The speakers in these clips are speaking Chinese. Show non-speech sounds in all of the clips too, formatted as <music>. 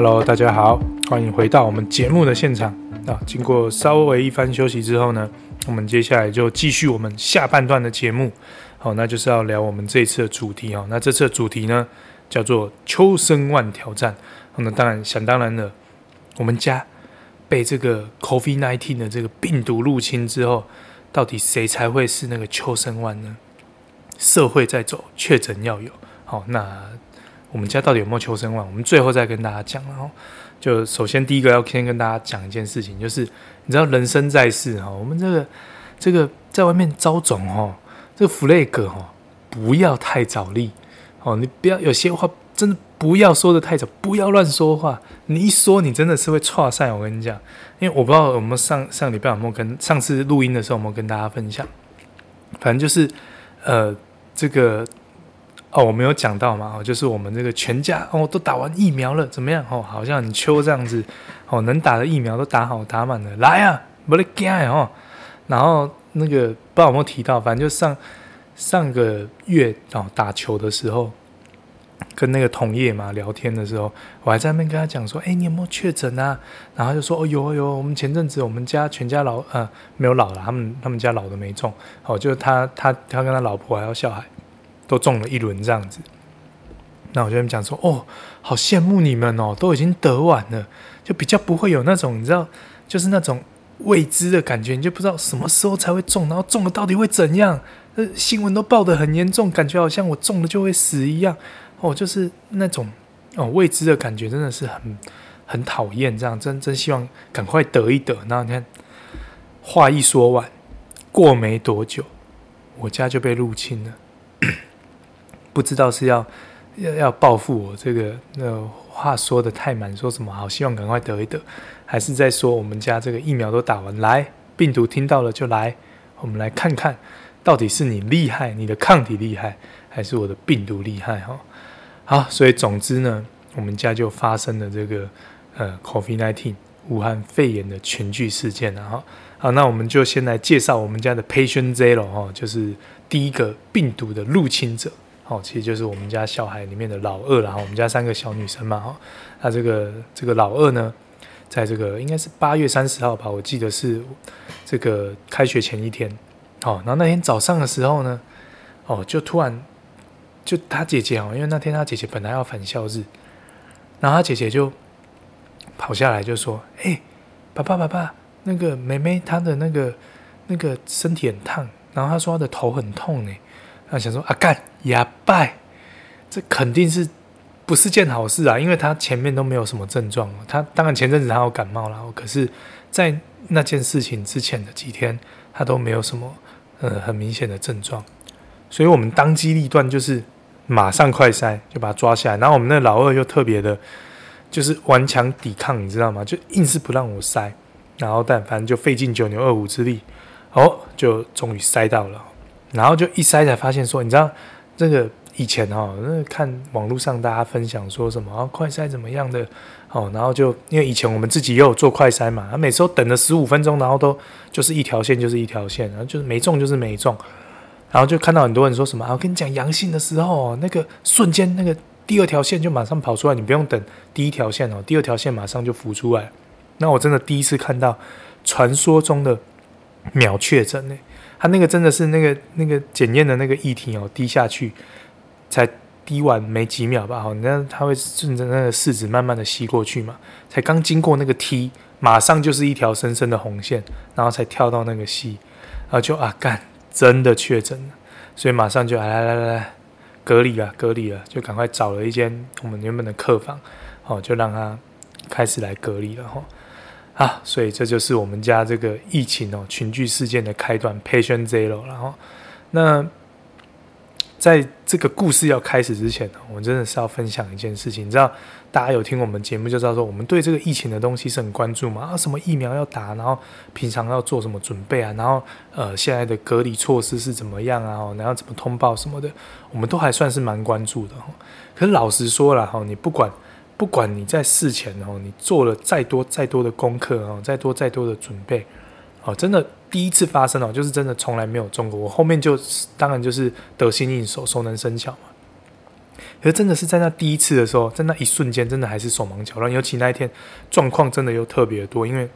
Hello，大家好，欢迎回到我们节目的现场啊！经过稍微一番休息之后呢，我们接下来就继续我们下半段的节目。好，那就是要聊我们这一次的主题哦。那这次的主题呢，叫做秋生万挑战。那当然，想当然了，我们家被这个 COVID-19 的这个病毒入侵之后，到底谁才会是那个秋生万呢？社会在走，确诊要有。好，那。我们家到底有没有求生万？我们最后再跟大家讲。然后，就首先第一个要先跟大家讲一件事情，就是你知道人生在世哈，我们这个这个在外面招总哈，这个 flag 哈，不要太早立哦。你不要有些话真的不要说的太早，不要乱说话。你一说，你真的是会错赛。我跟你讲，因为我不知道我们上上礼拜有没有跟上次录音的时候有没有跟大家分享，反正就是呃这个。哦，我没有讲到嘛，哦，就是我们这个全家哦都打完疫苗了，怎么样？哦，好像很秋这样子，哦，能打的疫苗都打好打满了，来啊，不得惊哦。然后那个不知道有没有提到，反正就上上个月哦打球的时候，跟那个同业嘛聊天的时候，我还在那边跟他讲说，哎，你有没有确诊啊？然后就说，哦，有有，我们前阵子我们家全家老呃没有老了，他们他们家老的没中，哦，就是他他他跟他老婆还有小孩。都中了一轮这样子，那我就跟他们讲说，哦，好羡慕你们哦，都已经得完了，就比较不会有那种你知道，就是那种未知的感觉，你就不知道什么时候才会中，然后中了到底会怎样？呃，新闻都报得很严重，感觉好像我中了就会死一样，哦，就是那种哦未知的感觉，真的是很很讨厌，这样真真希望赶快得一得。然后你看，话一说完，过没多久，我家就被入侵了。不知道是要要要报复我这个那话说的太满，说什么好希望赶快得一得，还是在说我们家这个疫苗都打完，来病毒听到了就来，我们来看看到底是你厉害，你的抗体厉害，还是我的病毒厉害哈？好，所以总之呢，我们家就发生了这个呃，COVID nineteen 武汉肺炎的群聚事件了哈。好，那我们就先来介绍我们家的 Patient Zero 哈，就是第一个病毒的入侵者。哦，其实就是我们家小孩里面的老二，然后我们家三个小女生嘛，哈，那这个这个老二呢，在这个应该是八月三十号吧，我记得是这个开学前一天，哦，然后那天早上的时候呢，哦，就突然就他姐姐哦，因为那天他姐姐本来要返校日，然后他姐姐就跑下来就说：“哎，爸爸爸爸，那个妹妹她的那个那个身体很烫，然后她说她的头很痛呢。”他想说啊，干哑拜，这肯定是不是件好事啊？因为他前面都没有什么症状，他当然前阵子他有感冒了，可是，在那件事情之前的几天，他都没有什么呃很明显的症状，所以我们当机立断，就是马上快筛，就把他抓下来。然后我们那老二又特别的，就是顽强抵抗，你知道吗？就硬是不让我筛，然后但反正就费尽九牛二虎之力，哦，就终于筛到了。然后就一筛才发现说，你知道这个以前哦，那看网络上大家分享说什么啊，快筛怎么样的哦，然后就因为以前我们自己也有做快筛嘛，他每次都等了十五分钟，然后都就是一条线就是一条线，然后就是没中就是没中，然后就看到很多人说什么啊，我跟你讲阳性的时候，那个瞬间那个第二条线就马上跑出来，你不用等第一条线哦，第二条线马上就浮出来。那我真的第一次看到传说中的秒确诊呢。他那个真的是那个那个检验的那个液体哦，滴下去才滴完没几秒吧，好，你看他会顺着那个试纸慢慢的吸过去嘛，才刚经过那个 T，马上就是一条深深的红线，然后才跳到那个 C，然后就啊干，真的确诊了，所以马上就来来来来隔离了隔离了，就赶快找了一间我们原本的客房，哦，就让他开始来隔离了哈。啊，所以这就是我们家这个疫情哦，群聚事件的开端，Patient Zero。然后，那在这个故事要开始之前呢，我们真的是要分享一件事情。你知道，大家有听我们节目就知道说，我们对这个疫情的东西是很关注嘛。啊，什么疫苗要打，然后平常要做什么准备啊，然后呃，现在的隔离措施是怎么样啊？然后怎么通报什么的，我们都还算是蛮关注的。可是老实说了哈，你不管。不管你在事前哦，你做了再多再多的功课哦，再多再多的准备哦，真的第一次发生哦，就是真的从来没有中过。我后面就当然就是得心应手，熟能生巧嘛。可是真的是在那第一次的时候，在那一瞬间，真的还是手忙脚乱。尤其那一天状况真的又特别多，因为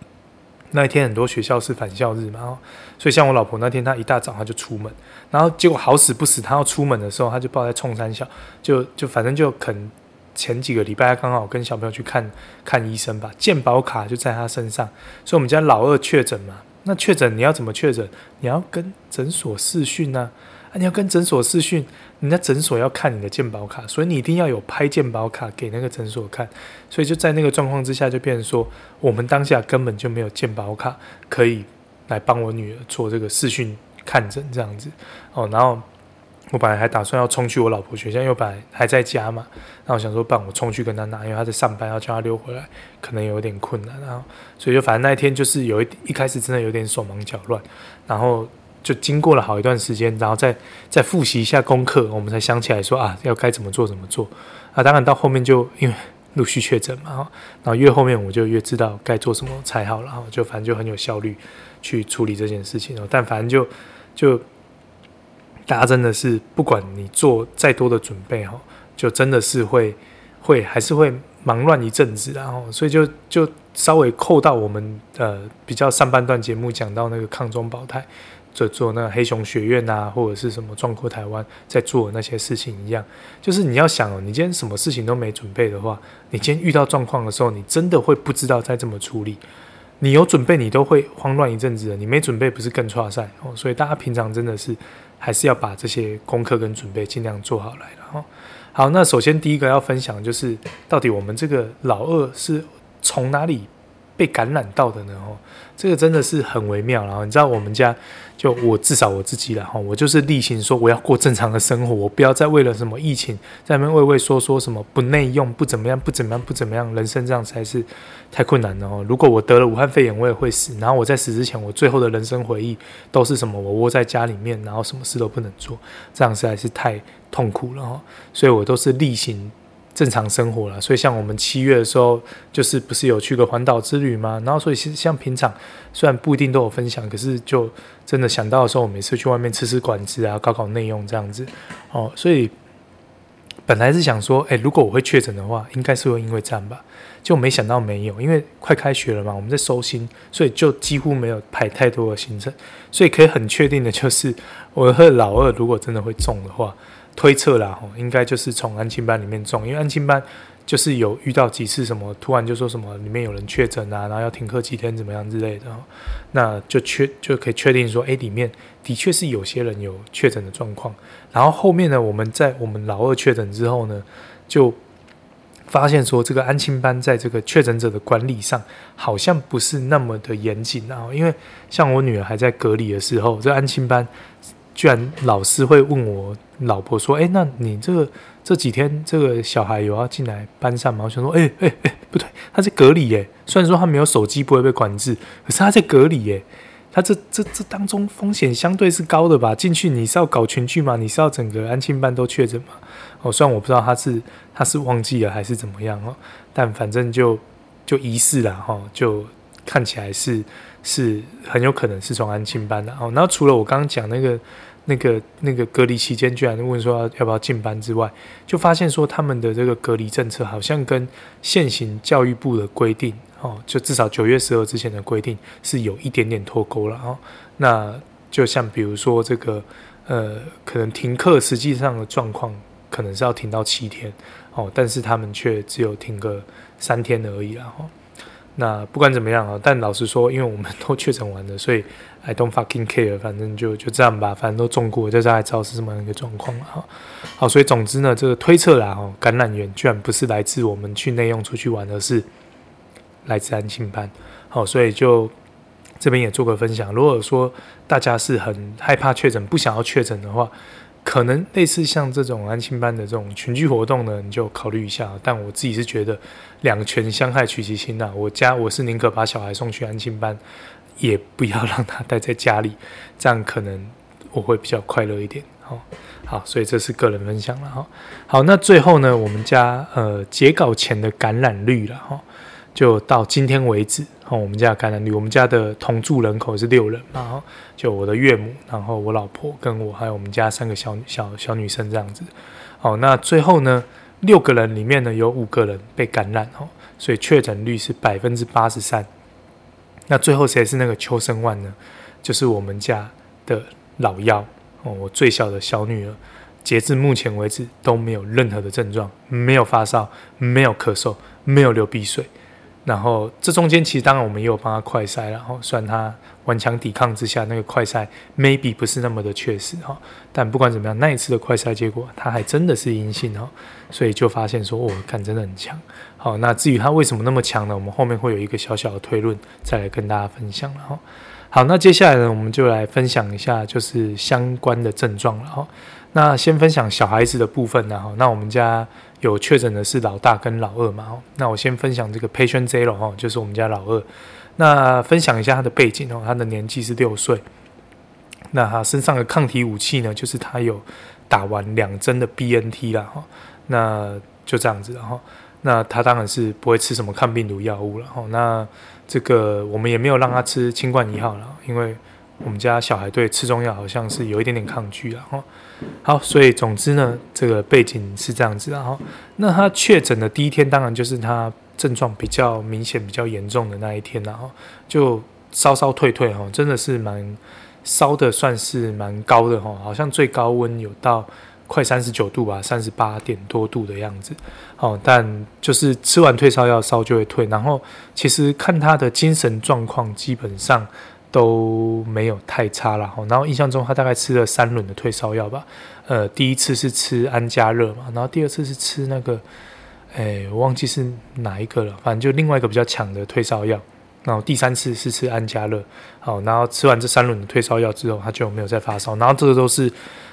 那一天很多学校是返校日嘛，哦所以像我老婆那天，她一大早她就出门，然后结果好死不死，她要出门的时候，她就抱在冲山小，就就反正就肯前几个礼拜刚好跟小朋友去看看医生吧，健保卡就在他身上，所以我们家老二确诊嘛，那确诊你要怎么确诊？你要跟诊所视讯啊。啊、你要跟诊所视讯，人家诊所要看你的健保卡，所以你一定要有拍健保卡给那个诊所看。所以就在那个状况之下，就变成说，我们当下根本就没有健保卡可以来帮我女儿做这个视讯看诊这样子。哦，然后我本来还打算要冲去我老婆学校，因为本来还在家嘛。然后我想说，帮我冲去跟她拿，因为她在上班，要叫她溜回来，可能有点困难。然后，所以就反正那一天就是有一一开始真的有点手忙脚乱，然后。就经过了好一段时间，然后再再复习一下功课，我们才想起来说啊，要该怎么做怎么做啊。当然到后面就因为陆续确诊嘛，然后越后面我就越知道该做什么才好，然后就反正就很有效率去处理这件事情。但反正就就大家真的是不管你做再多的准备哈，就真的是会会还是会忙乱一阵子，然后所以就就稍微扣到我们呃比较上半段节目讲到那个抗中保台。做做那个黑熊学院啊，或者是什么壮阔台湾在做那些事情一样，就是你要想，你今天什么事情都没准备的话，你今天遇到状况的时候，你真的会不知道该怎么处理。你有准备，你都会慌乱一阵子的；你没准备，不是更挫赛哦。所以大家平常真的是还是要把这些功课跟准备尽量做好来了哈。好，那首先第一个要分享就是，到底我们这个老二是从哪里被感染到的呢？哦，这个真的是很微妙。然后你知道我们家。就我至少我自己了哈，我就是例行说我要过正常的生活，我不要再为了什么疫情在那边畏畏缩缩，什么不内用不怎么样不怎么样不怎么样，人生这样才是太困难了哦。如果我得了武汉肺炎，我也会死。然后我在死之前，我最后的人生回忆都是什么？我窝在家里面，然后什么事都不能做，这样实在是太痛苦了哈。所以我都是例行。正常生活了，所以像我们七月的时候，就是不是有去个环岛之旅吗？然后所以其实像平常虽然不一定都有分享，可是就真的想到的时候，我每次去外面吃吃馆子啊，搞搞内用这样子哦。所以本来是想说，诶，如果我会确诊的话，应该是会因为这样吧，就没想到没有，因为快开学了嘛，我们在收心，所以就几乎没有排太多的行程，所以可以很确定的就是，我和老二如果真的会中的话。推测啦，吼，应该就是从安亲班里面中，因为安亲班就是有遇到几次什么，突然就说什么里面有人确诊啊，然后要停课几天怎么样之类的，那就确就可以确定说，诶，里面的确是有些人有确诊的状况。然后后面呢，我们在我们老二确诊之后呢，就发现说这个安亲班在这个确诊者的管理上好像不是那么的严谨啊，因为像我女儿还在隔离的时候，这安亲班。居然老师会问我老婆说：“诶，那你这个这几天这个小孩有要进来班上吗？”我想说：“诶诶诶，不对，他在隔离耶。虽然说他没有手机，不会被管制，可是他在隔离耶。他这这这当中风险相对是高的吧？进去你是要搞群聚吗？你是要整个安庆班都确诊吗？哦，虽然我不知道他是他是忘记了还是怎么样哦，但反正就就疑似了哈，就看起来是。”是很有可能是从安庆班的哦。然后除了我刚刚讲那个、那个、那个隔离期间，居然问说要要不要进班之外，就发现说他们的这个隔离政策好像跟现行教育部的规定哦，就至少九月十二之前的规定是有一点点脱钩了哦。那就像比如说这个呃，可能停课实际上的状况可能是要停到七天哦，但是他们却只有停个三天而已了哦。那不管怎么样啊，但老实说，因为我们都确诊完了，所以 I don't fucking care，反正就就这样吧，反正都中过，就大概知道是什么样一个状况了哈。好，所以总之呢，这个推测啦，哈，感染源居然不是来自我们去内用出去玩，而是来自安庆班。好，所以就这边也做个分享。如果说大家是很害怕确诊，不想要确诊的话，可能类似像这种安心班的这种群聚活动呢，你就考虑一下。但我自己是觉得两全相害取其轻呐。我家我是宁可把小孩送去安心班，也不要让他待在家里，这样可能我会比较快乐一点。好，<laughs> 好，所以这是个人分享了哈。好，那最后呢，我们家呃截稿前的感染率了哈，就到今天为止。哦，我们家感染率，我们家的同住人口是六人，然后就我的岳母，然后我老婆跟我，还有我们家三个小小小女生这样子。哦，那最后呢，六个人里面呢，有五个人被感染哦，所以确诊率是百分之八十三。那最后谁是那个秋生万呢？就是我们家的老幺哦，我最小的小女儿，截至目前为止都没有任何的症状，没有发烧，没有咳嗽，没有流鼻水。然后这中间其实当然我们也有帮他快筛，然后虽然他顽强抵抗之下，那个快筛 maybe 不是那么的确实哈，但不管怎么样，那一次的快筛结果他还真的是阴性哈，所以就发现说，哦，看真的很强。好，那至于他为什么那么强呢？我们后面会有一个小小的推论，再来跟大家分享了哈。好，那接下来呢，我们就来分享一下就是相关的症状了哈。那先分享小孩子的部分呢哈。那我们家。有确诊的是老大跟老二嘛？哦，那我先分享这个 patient zero 哈，就是我们家老二。那分享一下他的背景哦，他的年纪是六岁。那他身上的抗体武器呢，就是他有打完两针的 BNT 啦哈。那就这样子哈。那他当然是不会吃什么抗病毒药物了哈。那这个我们也没有让他吃清冠一号了，因为。我们家小孩对吃中药好像是有一点点抗拒了，哈，好，所以总之呢，这个背景是这样子，然后那他确诊的第一天，当然就是他症状比较明显、比较严重的那一天，然后就烧烧退退，哈，真的是蛮烧的，算是蛮高的，哈，好像最高温有到快三十九度吧，三十八点多度的样子，好，但就是吃完退烧药烧就会退，然后其实看他的精神状况，基本上。都没有太差了，然后印象中他大概吃了三轮的退烧药吧，呃，第一次是吃安佳乐嘛，然后第二次是吃那个，哎，我忘记是哪一个了，反正就另外一个比较强的退烧药，然后第三次是吃安佳乐，好，然后吃完这三轮的退烧药之后，他就没有再发烧，然后这个都是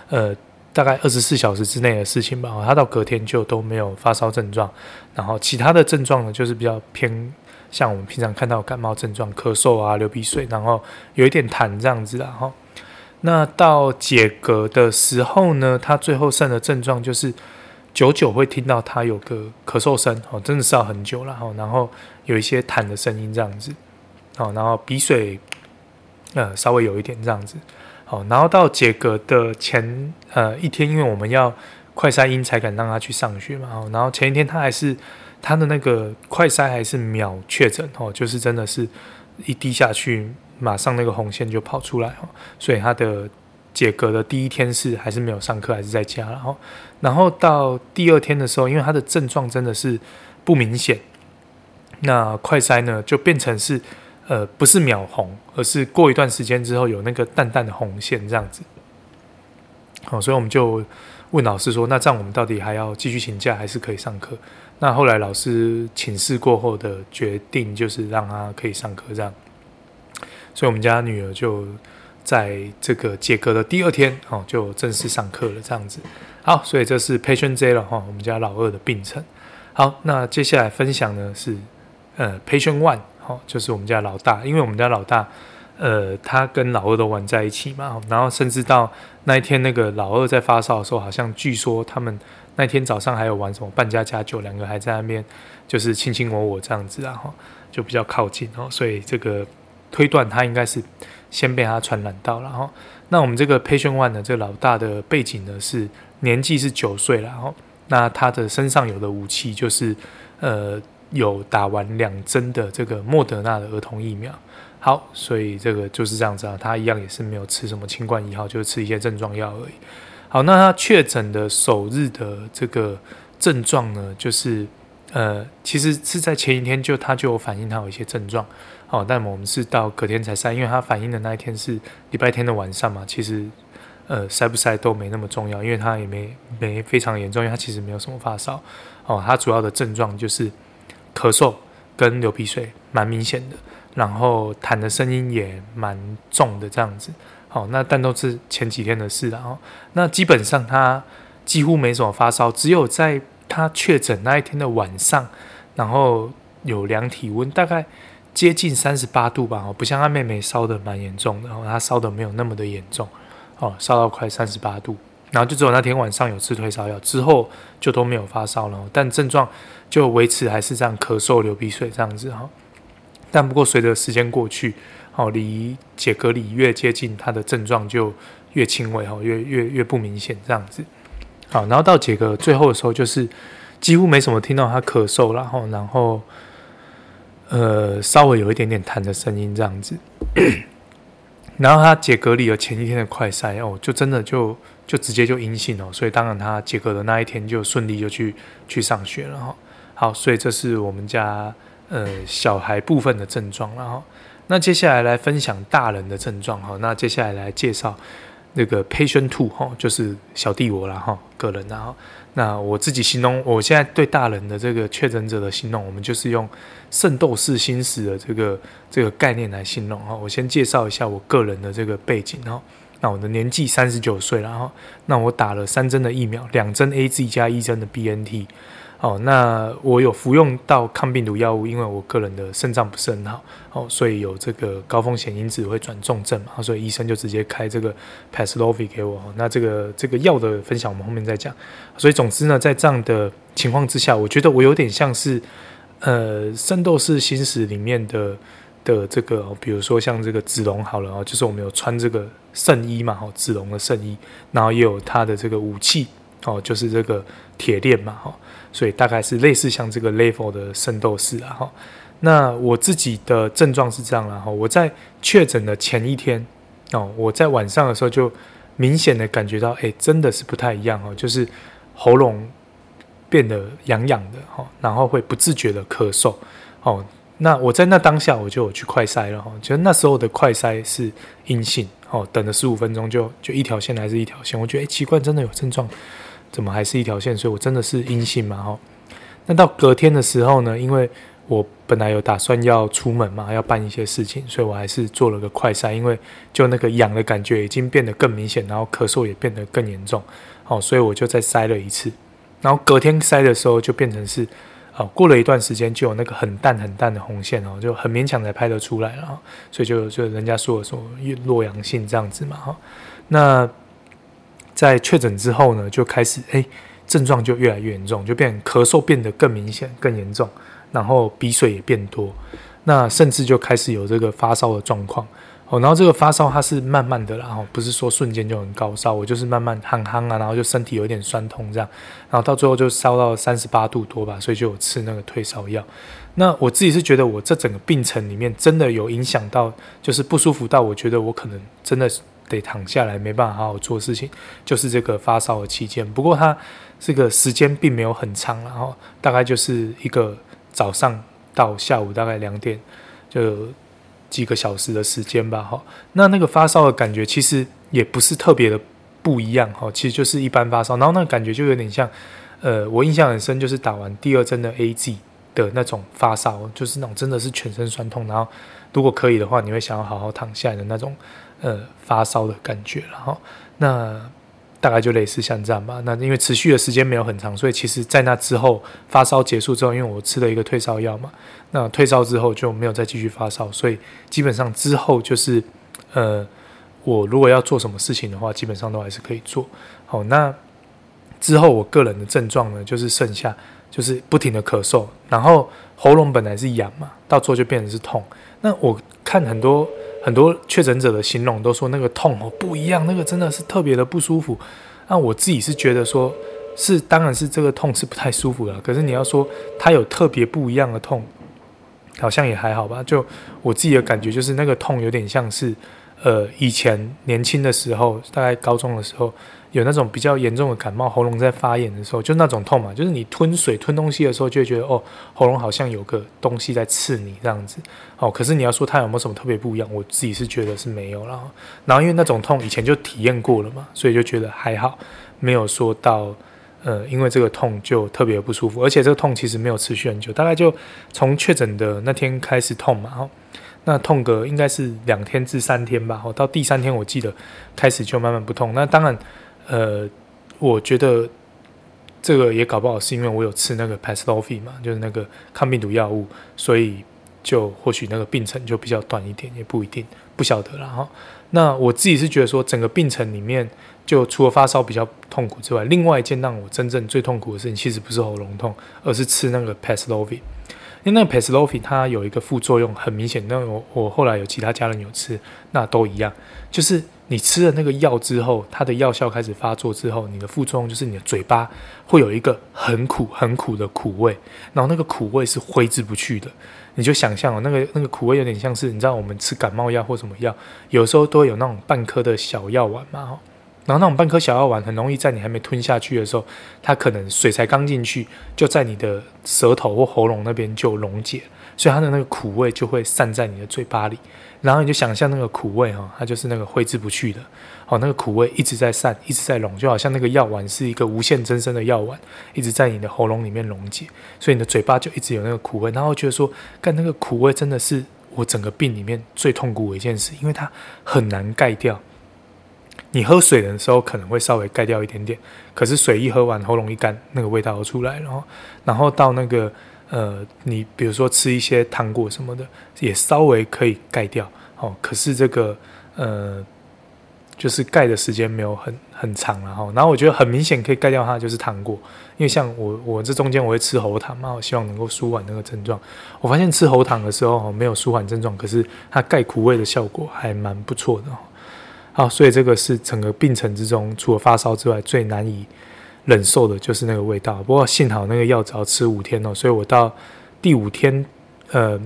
呃大概二十四小时之内的事情吧，他到隔天就都没有发烧症状，然后其他的症状呢就是比较偏。像我们平常看到感冒症状，咳嗽啊、流鼻水，然后有一点痰这样子，然后那到解隔的时候呢，他最后剩的症状就是久久会听到他有个咳嗽声，哦，真的是要很久了，哈，然后有一些痰的声音这样子，哦，然后鼻水呃稍微有一点这样子，哦，然后到解隔的前呃一天，因为我们要快筛阴才敢让他去上学嘛，然后前一天他还是。他的那个快筛还是秒确诊哦，就是真的是一滴下去，马上那个红线就跑出来哦，所以他的解隔的第一天是还是没有上课，还是在家，然后然后到第二天的时候，因为他的症状真的是不明显，那快筛呢就变成是呃不是秒红，而是过一段时间之后有那个淡淡的红线这样子，好，所以我们就问老师说，那这样我们到底还要继续请假，还是可以上课？那后来老师请示过后的决定就是让他可以上课这样，所以我们家女儿就在这个解隔的第二天哦，就正式上课了这样子。好，所以这是 Patient J 了哈，我们家老二的病程。好，那接下来分享呢是呃 Patient One 哈，就是我们家老大，因为我们家老大呃他跟老二都玩在一起嘛，然后甚至到那一天那个老二在发烧的时候，好像据说他们。那天早上还有玩什么扮家家酒，两个还在那边就是卿卿我我这样子，啊，哈就比较靠近哦，所以这个推断他应该是先被他传染到了哈。那我们这个 patient one 呢，这个老大的背景呢是年纪是九岁了哈。那他的身上有的武器就是呃有打完两针的这个莫德纳的儿童疫苗。好，所以这个就是这样子啊，他一样也是没有吃什么清冠一号，就是吃一些症状药而已。好，那他确诊的首日的这个症状呢，就是呃，其实是在前一天就他就有反映，他有一些症状。好，但我们是到隔天才筛，因为他反应的那一天是礼拜天的晚上嘛，其实呃筛不筛都没那么重要，因为他也没没非常严重，因为他其实没有什么发烧。哦，他主要的症状就是咳嗽跟流鼻水，蛮明显的，然后痰的声音也蛮重的这样子。好，那但都是前几天的事了哦。那基本上他几乎没什么发烧，只有在他确诊那一天的晚上，然后有量体温，大概接近三十八度吧。哦，不像他妹妹烧的蛮严重的，然后他烧的没有那么的严重，哦，烧到快三十八度。然后就只有那天晚上有吃退烧药，之后就都没有发烧了，但症状就维持还是这样，咳嗽、流鼻水这样子哈。但不过随着时间过去，哦，离解隔离越接近，它的症状就越轻微，哦，越越越不明显这样子。好，然后到解隔最后的时候，就是几乎没什么听到他咳嗽，然后然后呃稍微有一点点痰的声音这样子。然后他解隔离了前一天的快筛哦，就真的就就直接就阴性哦，所以当然他解隔的那一天就顺利就去去上学了哈。好，所以这是我们家呃小孩部分的症状，然后那接下来来分享大人的症状哈。那接下来来介绍那个 patient two 哈，就是小弟我了哈，个人然后。那我自己形容，我现在对大人的这个确诊者的形容，我们就是用圣斗士星矢的这个这个概念来形容哈。我先介绍一下我个人的这个背景哈。那我的年纪三十九岁了哈。那我打了三针的疫苗，两针 AZ 加一针的 BNT。哦，那我有服用到抗病毒药物，因为我个人的肾脏不是很好，哦，所以有这个高风险因子会转重症嘛，所以医生就直接开这个 Paxlovid 给我。那这个这个药的分享我们后面再讲。所以总之呢，在这样的情况之下，我觉得我有点像是呃《圣斗士星矢》里面的的这个，比如说像这个子龙好了哦，就是我们有穿这个圣衣嘛，哦，子龙的圣衣，然后也有他的这个武器哦，就是这个铁链嘛，哈。所以大概是类似像这个 level 的圣斗士啊哈，那我自己的症状是这样啦哈，我在确诊的前一天哦，我在晚上的时候就明显的感觉到，哎，真的是不太一样哦，就是喉咙变得痒痒的哈，然后会不自觉的咳嗽哦。那我在那当下我就有去快筛了哈，其实那时候的快筛是阴性哦，等了十五分钟就就一条线还是一条线，我觉得哎奇怪，真的有症状。怎么还是一条线？所以我真的是阴性嘛？哈，那到隔天的时候呢？因为我本来有打算要出门嘛，要办一些事情，所以我还是做了个快筛。因为就那个痒的感觉已经变得更明显，然后咳嗽也变得更严重，哦，所以我就再筛了一次。然后隔天筛的时候就变成是，哦，过了一段时间就有那个很淡很淡的红线哦，就很勉强才拍得出来了，所以就就人家说的说弱阳性这样子嘛，哈，那。在确诊之后呢，就开始哎，症状就越来越严重，就变咳嗽变得更明显、更严重，然后鼻水也变多，那甚至就开始有这个发烧的状况哦。然后这个发烧它是慢慢的，然后不是说瞬间就很高烧，我就是慢慢夯夯啊，然后就身体有点酸痛这样，然后到最后就烧到三十八度多吧，所以就有吃那个退烧药。那我自己是觉得我这整个病程里面真的有影响到，就是不舒服到我觉得我可能真的。得躺下来，没办法好好做事情，就是这个发烧的期间。不过它这个时间并没有很长，然后大概就是一个早上到下午大概两点，就几个小时的时间吧。哈，那那个发烧的感觉其实也不是特别的不一样，哈，其实就是一般发烧。然后那感觉就有点像，呃，我印象很深，就是打完第二针的 AZ 的那种发烧，就是那种真的是全身酸痛，然后如果可以的话，你会想要好好躺下来的那种。呃，发烧的感觉，然后那大概就类似像这样吧。那因为持续的时间没有很长，所以其实在那之后发烧结束之后，因为我吃了一个退烧药嘛，那退烧之后就没有再继续发烧，所以基本上之后就是呃，我如果要做什么事情的话，基本上都还是可以做。好，那之后我个人的症状呢，就是剩下就是不停的咳嗽，然后喉咙本来是痒嘛，到最后就变成是痛。那我看很多。很多确诊者的形容都说那个痛哦不一样，那个真的是特别的不舒服。那我自己是觉得说，是当然是这个痛是不太舒服的，可是你要说它有特别不一样的痛，好像也还好吧。就我自己的感觉就是那个痛有点像是，呃，以前年轻的时候，大概高中的时候。有那种比较严重的感冒，喉咙在发炎的时候，就那种痛嘛，就是你吞水吞东西的时候，就会觉得哦，喉咙好像有个东西在刺你这样子。哦，可是你要说它有没有什么特别不一样，我自己是觉得是没有啦。然后因为那种痛以前就体验过了嘛，所以就觉得还好，没有说到呃，因为这个痛就特别不舒服，而且这个痛其实没有持续很久，大概就从确诊的那天开始痛嘛，哦，那痛个应该是两天至三天吧，哦，到第三天我记得开始就慢慢不痛，那当然。呃，我觉得这个也搞不好是因为我有吃那个 Paxlovid 嘛，就是那个抗病毒药物，所以就或许那个病程就比较短一点，也不一定，不晓得了哈。那我自己是觉得说，整个病程里面，就除了发烧比较痛苦之外，另外一件让我真正最痛苦的事情，其实不是喉咙痛，而是吃那个 Paxlovid。因为那个 Paxlovid 它有一个副作用很明显，那我我后来有其他家人有吃，那都一样，就是你吃了那个药之后，它的药效开始发作之后，你的副作用就是你的嘴巴会有一个很苦很苦的苦味，然后那个苦味是挥之不去的。你就想象哦，那个那个苦味有点像是你知道我们吃感冒药或什么药，有时候都会有那种半颗的小药丸嘛哈，然后那种半颗小药丸很容易在你还没吞下去的时候，它可能水才刚进去，就在你的舌头或喉咙那边就溶解，所以它的那个苦味就会散在你的嘴巴里，然后你就想象那个苦味哈，它就是那个挥之不去的。哦，那个苦味一直在散，一直在溶，就好像那个药丸是一个无限增生的药丸，一直在你的喉咙里面溶解，所以你的嘴巴就一直有那个苦味。然后觉得说，干那个苦味真的是我整个病里面最痛苦的一件事，因为它很难盖掉。你喝水的时候可能会稍微盖掉一点点，可是水一喝完，喉咙一干，那个味道就出来了。然后，然后到那个呃，你比如说吃一些糖果什么的，也稍微可以盖掉。哦，可是这个呃。就是盖的时间没有很很长了哈，然后我觉得很明显可以盖掉它就是糖果，因为像我我这中间我会吃喉糖嘛，我希望能够舒缓那个症状。我发现吃喉糖的时候没有舒缓症状，可是它盖苦味的效果还蛮不错的。啊，所以这个是整个病程之中除了发烧之外最难以忍受的就是那个味道。不过幸好那个药只要吃五天哦，所以我到第五天呃。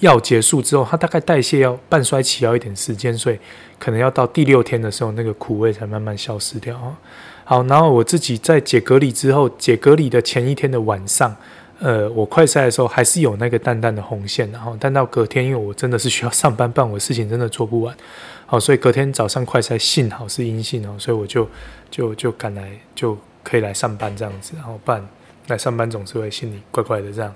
药结束之后，它大概代谢要半衰期要一点时间，所以可能要到第六天的时候，那个苦味才慢慢消失掉啊。好，然后我自己在解隔离之后，解隔离的前一天的晚上，呃，我快筛的时候还是有那个淡淡的红线，然后但到隔天，因为我真的是需要上班办我事情，真的做不完，好，所以隔天早上快筛幸好是阴性哦，所以我就就就赶来就可以来上班这样子，然后办来上班总是会心里怪怪的这样。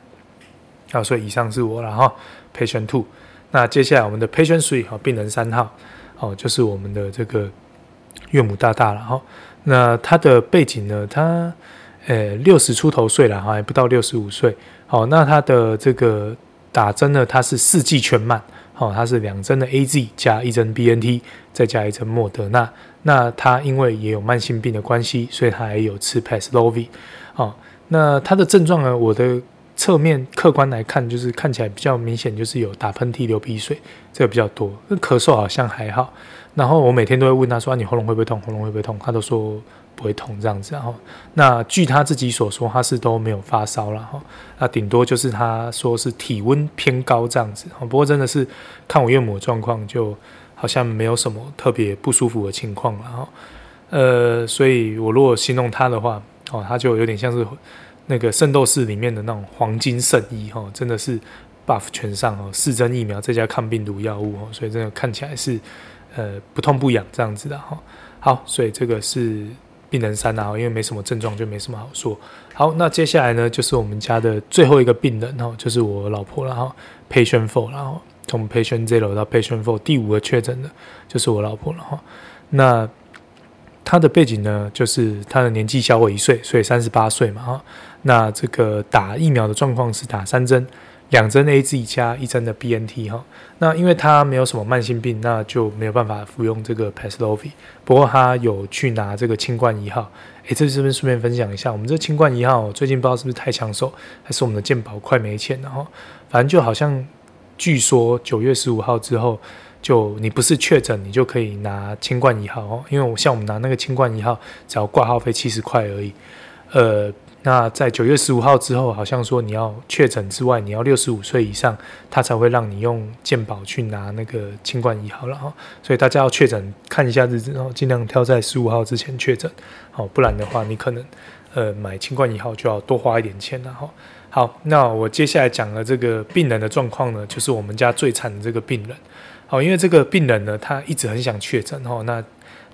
好，所以以上是我了哈。Patient two，那接下来我们的 Patient three 哈，病人三号，哦，就是我们的这个岳母大大了哈。那他的背景呢，他呃六十出头岁了哈，还不到六十五岁。好，那他的这个打针呢，他是四季全满，好，他是两针的 AZ 加一针 BNT，再加一针莫德纳。那他因为也有慢性病的关系，所以他还有吃 Paxlovid。好，那他的症状呢，我的。侧面客观来看，就是看起来比较明显，就是有打喷嚏、流鼻水，这个比较多。那咳嗽好像还好。然后我每天都会问他说：“你喉咙会不会痛？喉咙会不会痛？”他都说不会痛这样子。然后那据他自己所说，他是都没有发烧了哈。那顶多就是他说是体温偏高这样子。不过真的是看我岳母状况，就好像没有什么特别不舒服的情况了哈。呃，所以我如果形容他的话，哦，他就有点像是。那个圣斗士里面的那种黄金圣衣哈，真的是 buff 全上哦，四针疫苗再加抗病毒药物哦，所以真的看起来是呃不痛不痒这样子的哈。好，所以这个是病人三啊，因为没什么症状就没什么好说。好，那接下来呢就是我们家的最后一个病人哈，就是我老婆了哈，patient four，然后从 patient zero 到 patient four 第五个确诊的就是我老婆了哈。那她的背景呢，就是她的年纪小我一岁，所以三十八岁嘛哈。那这个打疫苗的状况是打三针，两针 AZ 加一针的 BNT 哈。那因为他没有什么慢性病，那就没有办法服用这个 Paxlovid。不过他有去拿这个清冠一号。诶，这是不是顺便分享一下？我们这清冠一号最近不知道是不是太抢手，还是我们的健保快没钱了哈？反正就好像据说九月十五号之后，就你不是确诊，你就可以拿清冠一号哦。因为我像我们拿那个清冠一号，只要挂号费七十块而已，呃。那在九月十五号之后，好像说你要确诊之外，你要六十五岁以上，他才会让你用健保去拿那个清冠一号了哈。所以大家要确诊看一下日子，然后尽量挑在十五号之前确诊，好，不然的话你可能呃买清冠一号就要多花一点钱了哈。好，那我接下来讲的这个病人的状况呢，就是我们家最惨的这个病人。好，因为这个病人呢，他一直很想确诊哈，那。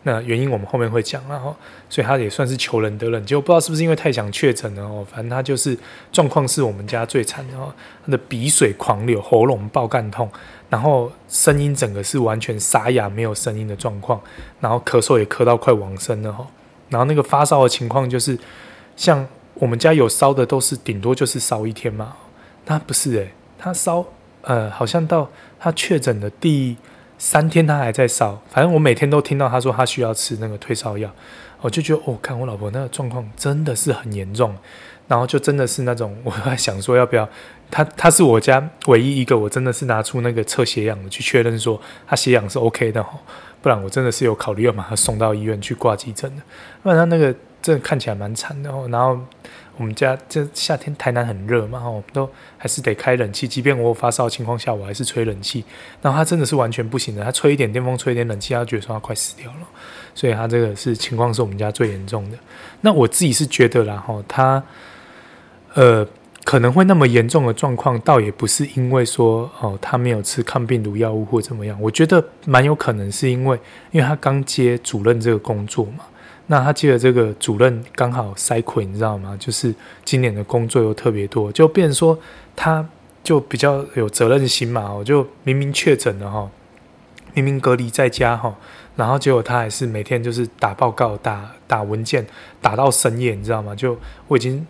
那原因我们后面会讲，然后所以他也算是求仁得仁，就不知道是不是因为太想确诊了哦，反正他就是状况是我们家最惨的哦，他的鼻水狂流，喉咙爆干痛，然后声音整个是完全沙哑没有声音的状况，然后咳嗽也咳到快往生了哈，然后那个发烧的情况就是像我们家有烧的都是顶多就是烧一天嘛，他不是诶，他烧呃好像到他确诊的第。三天他还在烧，反正我每天都听到他说他需要吃那个退烧药，我就觉得，哦，看我老婆那个状况真的是很严重，然后就真的是那种，<laughs> 我在想说要不要，她她是我家唯一一个我真的是拿出那个测血氧的去确认说她血氧是 OK 的，不然我真的是有考虑要把她送到医院去挂急诊的，不然她那个真的看起来蛮惨的，然后。我们家这夏天台南很热嘛，我们都还是得开冷气，即便我有发烧情况下，我还是吹冷气。然后他真的是完全不行的，他吹一点电风，吹一点冷气，他觉得说他快死掉了。所以他这个是情况是我们家最严重的。那我自己是觉得啦，哈，他呃可能会那么严重的状况，倒也不是因为说哦他没有吃抗病毒药物或怎么样，我觉得蛮有可能是因为因为他刚接主任这个工作嘛。那他接的这个主任刚好塞亏，你知道吗？就是今年的工作又特别多，就变说他就比较有责任心嘛。我就明明确诊了哈，明明隔离在家哈，然后结果他还是每天就是打报告、打打文件，打到深夜，你知道吗？就我已经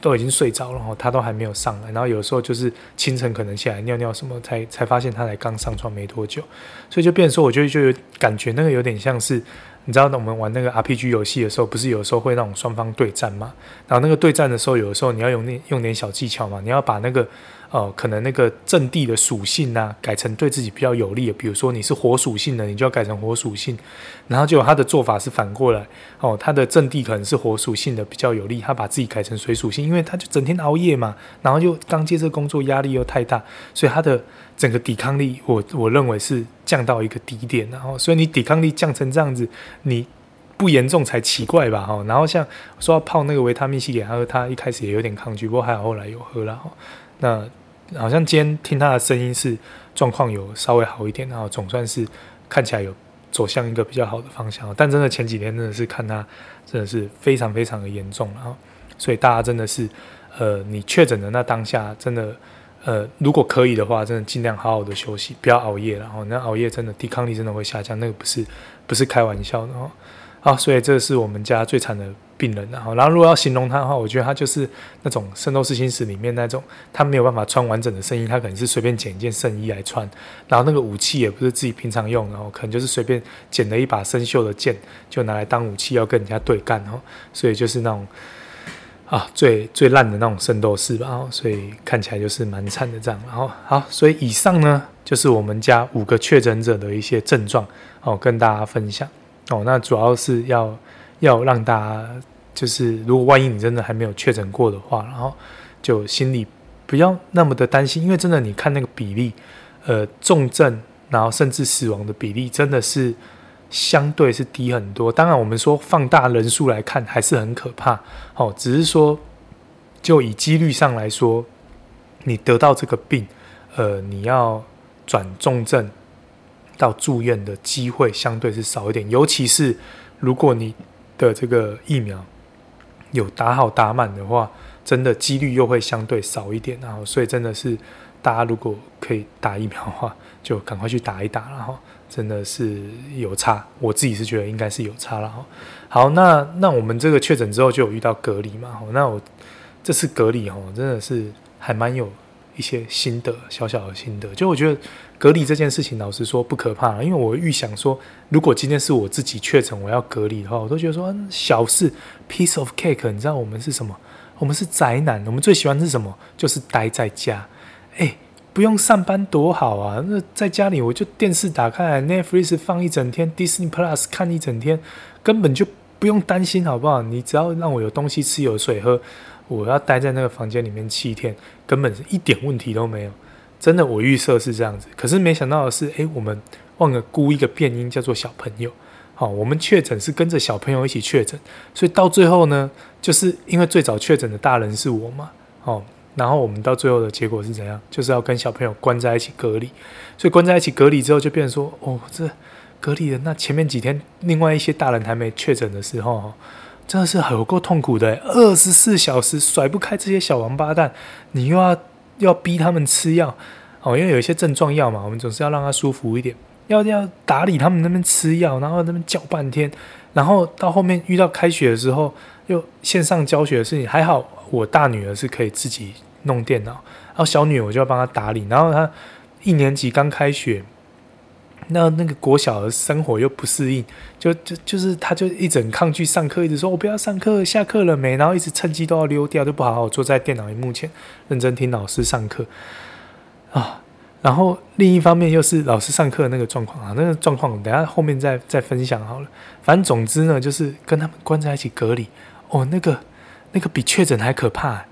都已经睡着了哈，他都还没有上来。然后有时候就是清晨可能起来尿尿什么，才才发现他才刚上床没多久，所以就变说，我就就有感觉那个有点像是。你知道，我们玩那个 RPG 游戏的时候，不是有时候会那种双方对战嘛？然后那个对战的时候，有的时候你要用那用点小技巧嘛，你要把那个。哦，可能那个阵地的属性啊，改成对自己比较有利的。比如说你是火属性的，你就要改成火属性。然后结果他的做法是反过来，哦，他的阵地可能是火属性的比较有利，他把自己改成水属性，因为他就整天熬夜嘛，然后就刚接这工作，压力又太大，所以他的整个抵抗力，我我认为是降到一个低点。然后，所以你抵抗力降成这样子，你不严重才奇怪吧？哈，然后像说要泡那个维他命 C 给他喝，他一开始也有点抗拒，不过还好后来有喝了哈。那好像今天听他的声音是状况有稍微好一点，然后总算是看起来有走向一个比较好的方向。但真的前几天真的是看他真的是非常非常的严重，然后所以大家真的是呃，你确诊的那当下真的呃，如果可以的话，真的尽量好好的休息，不要熬夜，然后那熬夜真的抵抗力真的会下降，那个不是不是开玩笑的哦。好，所以这是我们家最惨的。病人，然后，然后如果要形容他的话，我觉得他就是那种《圣斗士星矢》里面那种，他没有办法穿完整的圣衣，他可能是随便捡一件圣衣来穿，然后那个武器也不是自己平常用，然后可能就是随便捡了一把生锈的剑，就拿来当武器要跟人家对干，哈，所以就是那种啊最最烂的那种圣斗士吧，所以看起来就是蛮惨的这样，然后好，所以以上呢就是我们家五个确诊者的一些症状，哦，跟大家分享，哦，那主要是要。要让大家就是，如果万一你真的还没有确诊过的话，然后就心里不要那么的担心，因为真的你看那个比例，呃，重症然后甚至死亡的比例真的是相对是低很多。当然，我们说放大人数来看还是很可怕，哦，只是说就以几率上来说，你得到这个病，呃，你要转重症到住院的机会相对是少一点，尤其是如果你。的这个疫苗有打好打满的话，真的几率又会相对少一点，然后所以真的是大家如果可以打疫苗的话，就赶快去打一打，然后真的是有差，我自己是觉得应该是有差了哈。好，那那我们这个确诊之后就有遇到隔离嘛，哈那我这次隔离哈，真的是还蛮有一些心得，小小的心得，就我觉得。隔离这件事情，老实说不可怕，因为我预想说，如果今天是我自己确诊，我要隔离的话，我都觉得说小事，piece of cake。你知道我们是什么？我们是宅男，我们最喜欢是什么？就是待在家。哎，不用上班多好啊！那在家里我就电视打开来，Netflix 放一整天，Disney Plus 看一整天，根本就不用担心，好不好？你只要让我有东西吃，有水喝，我要待在那个房间里面七天，根本是一点问题都没有。真的，我预设是这样子，可是没想到的是，诶，我们忘了估一个变音，叫做小朋友。好，我们确诊是跟着小朋友一起确诊，所以到最后呢，就是因为最早确诊的大人是我嘛，哦，然后我们到最后的结果是怎样？就是要跟小朋友关在一起隔离，所以关在一起隔离之后，就变成说，哦，这隔离的那前面几天，另外一些大人还没确诊的时候，真的是有够痛苦的，二十四小时甩不开这些小王八蛋，你又要。要逼他们吃药，哦，因为有一些症状药嘛，我们总是要让他舒服一点。要要打理他们那边吃药，然后那边叫半天，然后到后面遇到开学的时候，又线上教学的事情，还好我大女儿是可以自己弄电脑，然后小女儿我就要帮她打理。然后她一年级刚开学，那那个国小的生活又不适应，就就就是她就一直抗拒上课，一直说我不要上课，下课了没？然后一直趁机都要溜掉，就不好好坐在电脑萤幕前认真听老师上课啊。然后另一方面又是老师上课的那个状况啊，那个状况等下后面再再分享好了。反正总之呢，就是跟他们关在一起隔离哦，那个那个比确诊还可怕。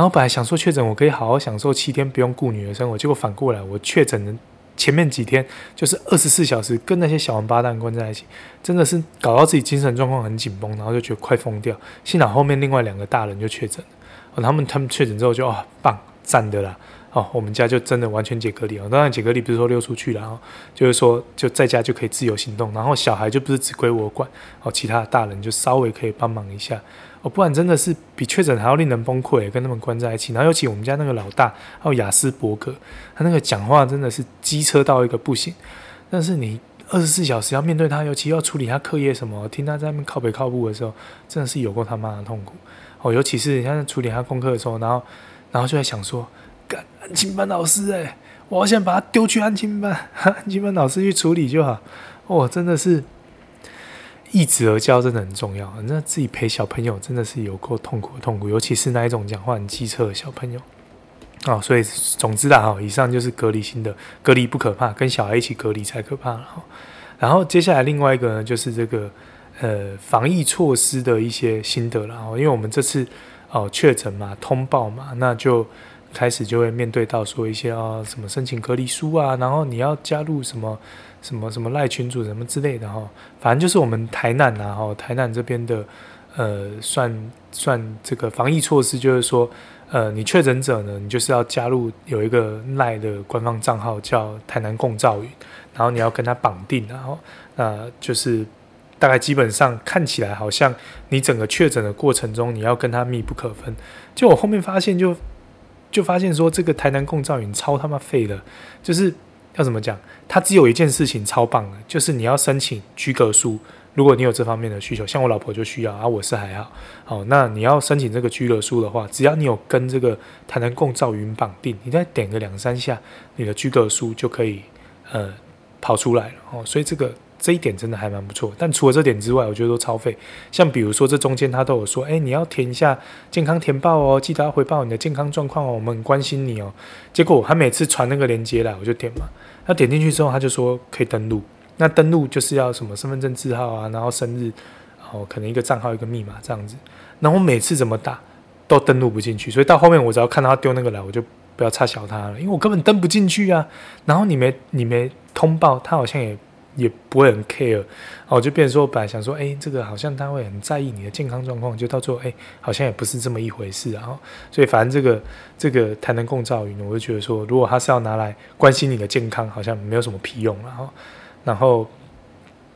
然后本来想说确诊我可以好好享受七天不用顾女儿生活，结果反过来我确诊的前面几天就是二十四小时跟那些小王八蛋关在一起，真的是搞到自己精神状况很紧绷，然后就觉得快疯掉。幸好后面另外两个大人就确诊了，哦，他们他们确诊之后就哦棒赞的啦。哦，我们家就真的完全解隔离哦。当然解隔离不是说溜出去了，然后就是说就在家就可以自由行动。然后小孩就不是只归我管哦，其他的大人就稍微可以帮忙一下哦。不然真的是比确诊还要令人崩溃，跟他们关在一起。然后尤其我们家那个老大还有雅斯伯格，他那个讲话真的是机车到一个不行。但是你二十四小时要面对他，尤其要处理他课业什么，听他在那边靠北靠步的时候，真的是有过他妈的痛苦哦。尤其是你在处理他功课的时候，然后然后就在想说。干安亲班老师、欸，我好想把他丢去安亲班，<laughs> 安亲班老师去处理就好。哦，真的是易子而教真的很重要。那自己陪小朋友真的是有够痛苦的痛苦，尤其是那一种讲话很机车的小朋友。哦，所以总之啦，哈，以上就是隔离心得，隔离不可怕，跟小孩一起隔离才可怕。然后接下来另外一个呢，就是这个呃防疫措施的一些心得了。哦，因为我们这次哦确诊嘛，通报嘛，那就。开始就会面对到说一些啊什么申请隔离书啊，然后你要加入什么什么什么赖群主什么之类的哈，反正就是我们台南呐哈，台南这边的呃算算这个防疫措施，就是说呃你确诊者呢，你就是要加入有一个赖的官方账号叫台南共照云，然后你要跟他绑定，然后呃就是大概基本上看起来好像你整个确诊的过程中你要跟他密不可分，就我后面发现就。就发现说这个台南共照云超他妈废的，就是要怎么讲？它只有一件事情超棒的，就是你要申请居格书。如果你有这方面的需求，像我老婆就需要啊，我是还好。好，那你要申请这个居格书的话，只要你有跟这个台南共照云绑定，你再点个两三下，你的居格书就可以呃跑出来了哦。所以这个。这一点真的还蛮不错，但除了这点之外，我觉得都超废。像比如说，这中间他都有说，哎，你要填一下健康填报哦，记得要回报你的健康状况哦，我们很关心你哦。结果他每次传那个链接来，我就点嘛。他点进去之后，他就说可以登录。那登录就是要什么身份证字号啊，然后生日，然后可能一个账号一个密码这样子。然后我每次怎么打都登录不进去，所以到后面我只要看到他丢那个来，我就不要插小他了，因为我根本登不进去啊。然后你没你没通报，他好像也。也不会很 care，哦，就变成说，本来想说，哎，这个好像他会很在意你的健康状况，就到最后，哎，好像也不是这么一回事，然后，所以反正这个这个台南共照云，我就觉得说，如果他是要拿来关心你的健康，好像没有什么屁用，然后，然后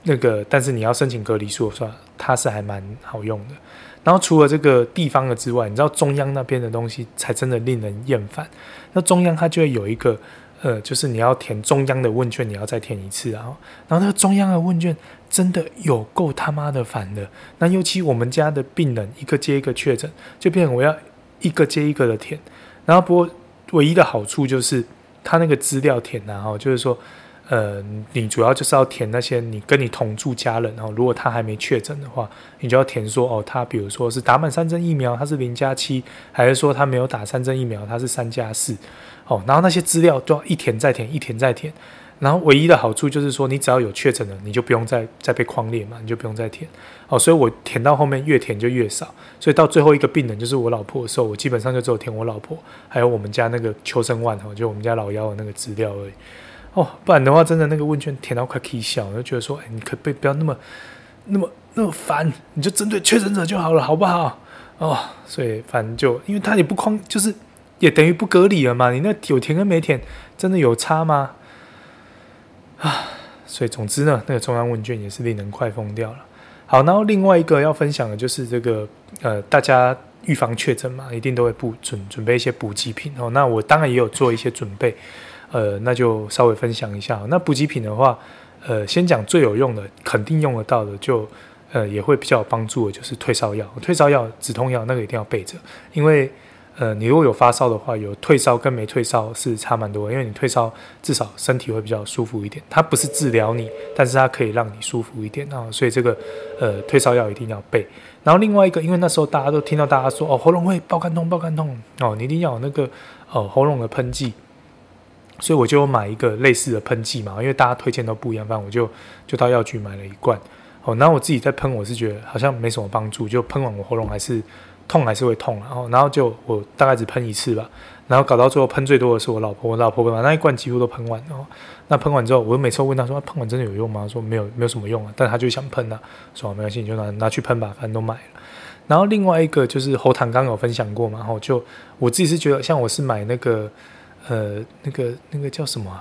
那个，但是你要申请隔离书，说它是还蛮好用的。然后除了这个地方的之外，你知道中央那边的东西才真的令人厌烦。那中央它就会有一个。呃，就是你要填中央的问卷，你要再填一次，然后，然后那个中央的问卷真的有够他妈的烦的。那尤其我们家的病人一个接一个确诊，就变成我要一个接一个的填。然后不过唯一的好处就是他那个资料填，然后就是说，呃，你主要就是要填那些你跟你同住家人，然后如果他还没确诊的话，你就要填说，哦，他比如说是打满三针疫苗，他是零加七，还是说他没有打三针疫苗，他是三加四。哦，然后那些资料都要一填再填，一填再填。然后唯一的好处就是说，你只要有确诊了，你就不用再再被框列嘛，你就不用再填。哦，所以我填到后面越填就越少，所以到最后一个病人就是我老婆的时候，我基本上就只有填我老婆，还有我们家那个邱生万哈，就我们家老幺的那个资料而已。哦，不然的话，真的那个问卷填到快气笑，我就觉得说，哎，你可不可以不要那么那么那么烦，你就针对确诊者就好了，好不好？哦，所以反正就因为他也不匡，就是。也等于不隔离了嘛？你那有填跟没填，真的有差吗？啊，所以总之呢，那个中央问卷也是令人快疯掉了。好，然后另外一个要分享的就是这个呃，大家预防确诊嘛，一定都会补准准备一些补给品哦。那我当然也有做一些准备，呃，那就稍微分享一下。那补给品的话，呃，先讲最有用的，肯定用得到的，就呃也会比较有帮助的，就是退烧药。退烧药、止痛药那个一定要备着，因为。呃，你如果有发烧的话，有退烧跟没退烧是差蛮多，因为你退烧至少身体会比较舒服一点。它不是治疗你，但是它可以让你舒服一点啊。所以这个呃退烧药一定要备。然后另外一个，因为那时候大家都听到大家说哦喉咙会爆肝痛爆肝痛哦，你一定要有那个、呃、喉咙的喷剂，所以我就买一个类似的喷剂嘛，因为大家推荐都不一样，反正我就就到药局买了一罐哦。然后我自己在喷，我是觉得好像没什么帮助，就喷完我喉咙还是。痛还是会痛，然后然后就我大概只喷一次吧，然后搞到最后喷最多的是我老婆，我老婆把那一罐几乎都喷完，然后那喷完之后，我每次问她说，喷完真的有用吗？她说没有，没有什么用啊，但她就想喷啊，说没关系，你就拿拿去喷吧，反正都买了。然后另外一个就是喉糖，刚有分享过嘛，然后就我自己是觉得，像我是买那个呃那个那个叫什么，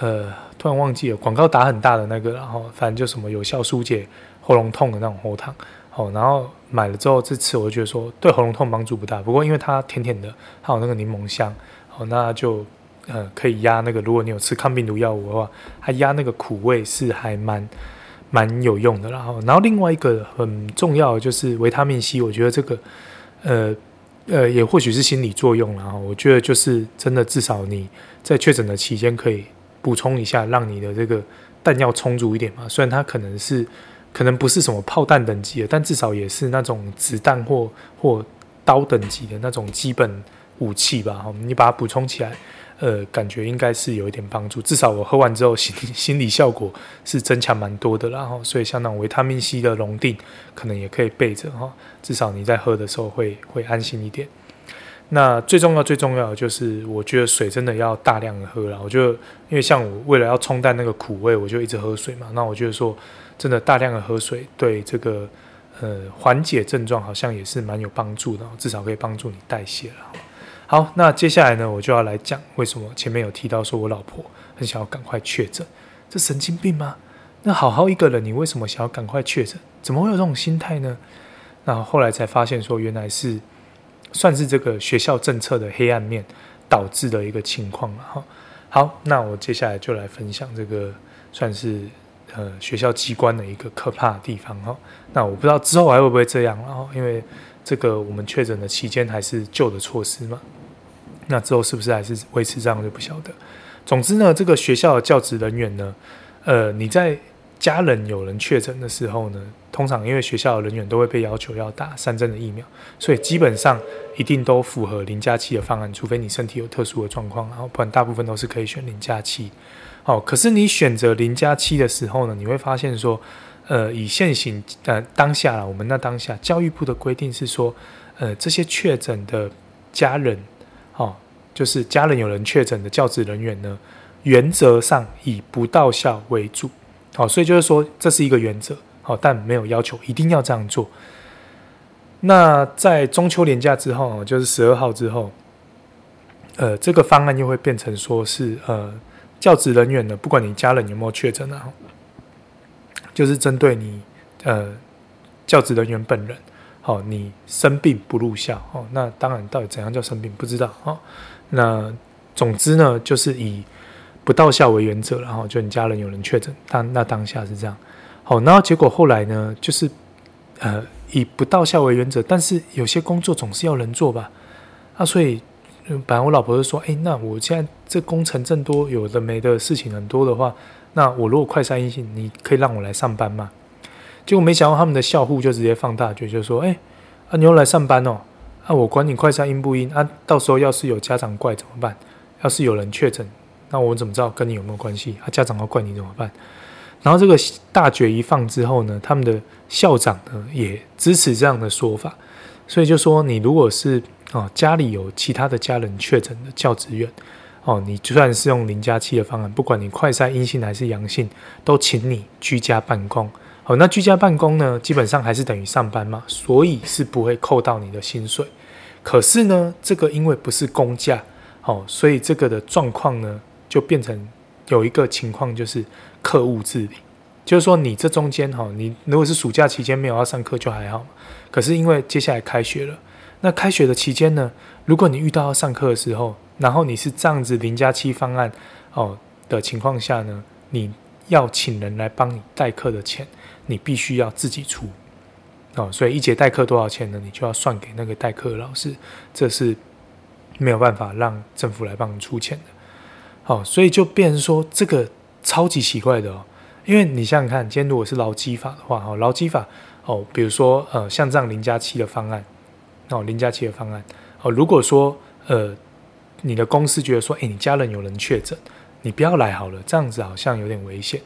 呃突然忘记了，广告打很大的那个，然后反正就什么有效疏解喉咙痛的那种喉糖。哦，然后买了之后，这次我就觉得说对喉咙痛帮助不大。不过因为它甜甜的，还有那个柠檬香，哦，那就呃可以压那个。如果你有吃抗病毒药物的话，它压那个苦味是还蛮蛮有用的。然后，然后另外一个很重要的就是维他命 C，我觉得这个呃呃也或许是心理作用。啦我觉得就是真的，至少你在确诊的期间可以补充一下，让你的这个弹药充足一点嘛。虽然它可能是。可能不是什么炮弹等级的，但至少也是那种子弹或或刀等级的那种基本武器吧。你把它补充起来，呃，感觉应该是有一点帮助。至少我喝完之后心 <laughs> 心理效果是增强蛮多的。然后，所以像那种维他命 C 的龙定，可能也可以备着哈。至少你在喝的时候会会安心一点。那最重要最重要的就是，我觉得水真的要大量的喝了。我就因为像我为了要冲淡那个苦味，我就一直喝水嘛。那我觉得说。真的大量的喝水对这个呃缓解症状好像也是蛮有帮助的，至少可以帮助你代谢了。好，那接下来呢，我就要来讲为什么前面有提到说我老婆很想要赶快确诊，这神经病吗？那好好一个人，你为什么想要赶快确诊？怎么会有这种心态呢？那后来才发现说，原来是算是这个学校政策的黑暗面导致的一个情况了哈。好，那我接下来就来分享这个算是。呃，学校机关的一个可怕的地方哈。那我不知道之后还会不会这样，然后因为这个我们确诊的期间还是旧的措施嘛。那之后是不是还是维持这样就不晓得。总之呢，这个学校的教职人员呢，呃，你在家人有人确诊的时候呢，通常因为学校的人员都会被要求要打三针的疫苗，所以基本上一定都符合零加七的方案，除非你身体有特殊的状况，然后不然大部分都是可以选零加七。好，可是你选择零加七的时候呢，你会发现说，呃，以现行呃当下，我们那当下教育部的规定是说，呃，这些确诊的家人，哦，就是家人有人确诊的教职人员呢，原则上以不到校为主，好，所以就是说这是一个原则，好，但没有要求一定要这样做。那在中秋连假之后，就是十二号之后，呃，这个方案又会变成说是呃。教职人员呢，不管你家人有没有确诊啊，就是针对你呃教职人员本人，好，你生病不入校哦，那当然到底怎样叫生病不知道哦。那总之呢，就是以不到校为原则，然后就你家人有人确诊，当那当下是这样。好，然后结果后来呢，就是呃以不到校为原则，但是有些工作总是要人做吧，啊，所以。本来我老婆就说：“哎，那我现在这工程这么多，有的没的事情很多的话，那我如果快筛阴性，你可以让我来上班吗？”结果没想到他们的校护就直接放大就，就说：“哎，啊你要来上班哦，啊我管你快筛阴不阴啊，到时候要是有家长怪怎么办？要是有人确诊，那我怎么知道跟你有没有关系？啊家长要怪你怎么办？”然后这个大绝一放之后呢，他们的校长呢也支持这样的说法，所以就说你如果是。哦，家里有其他的家人确诊的教职员，哦，你就算是用零加七的方案，不管你快筛阴性还是阳性，都请你居家办公。好，那居家办公呢，基本上还是等于上班嘛，所以是不会扣到你的薪水。可是呢，这个因为不是公假，哦，所以这个的状况呢，就变成有一个情况就是课务自理，就是说你这中间哈，你如果是暑假期间没有要上课就还好，可是因为接下来开学了。那开学的期间呢，如果你遇到要上课的时候，然后你是这样子零加七方案哦的情况下呢，你要请人来帮你代课的钱，你必须要自己出哦，所以一节代课多少钱呢？你就要算给那个代课的老师，这是没有办法让政府来帮你出钱的。好，所以就变成说这个超级奇怪的哦，因为你想想看，今天如果是劳基法的话，哦，劳基法哦，比如说呃，像这样零加七的方案，哦，零加七的方案，哦，如果说呃，你的公司觉得说，诶，你家人有人确诊，你不要来好了，这样子好像有点危险。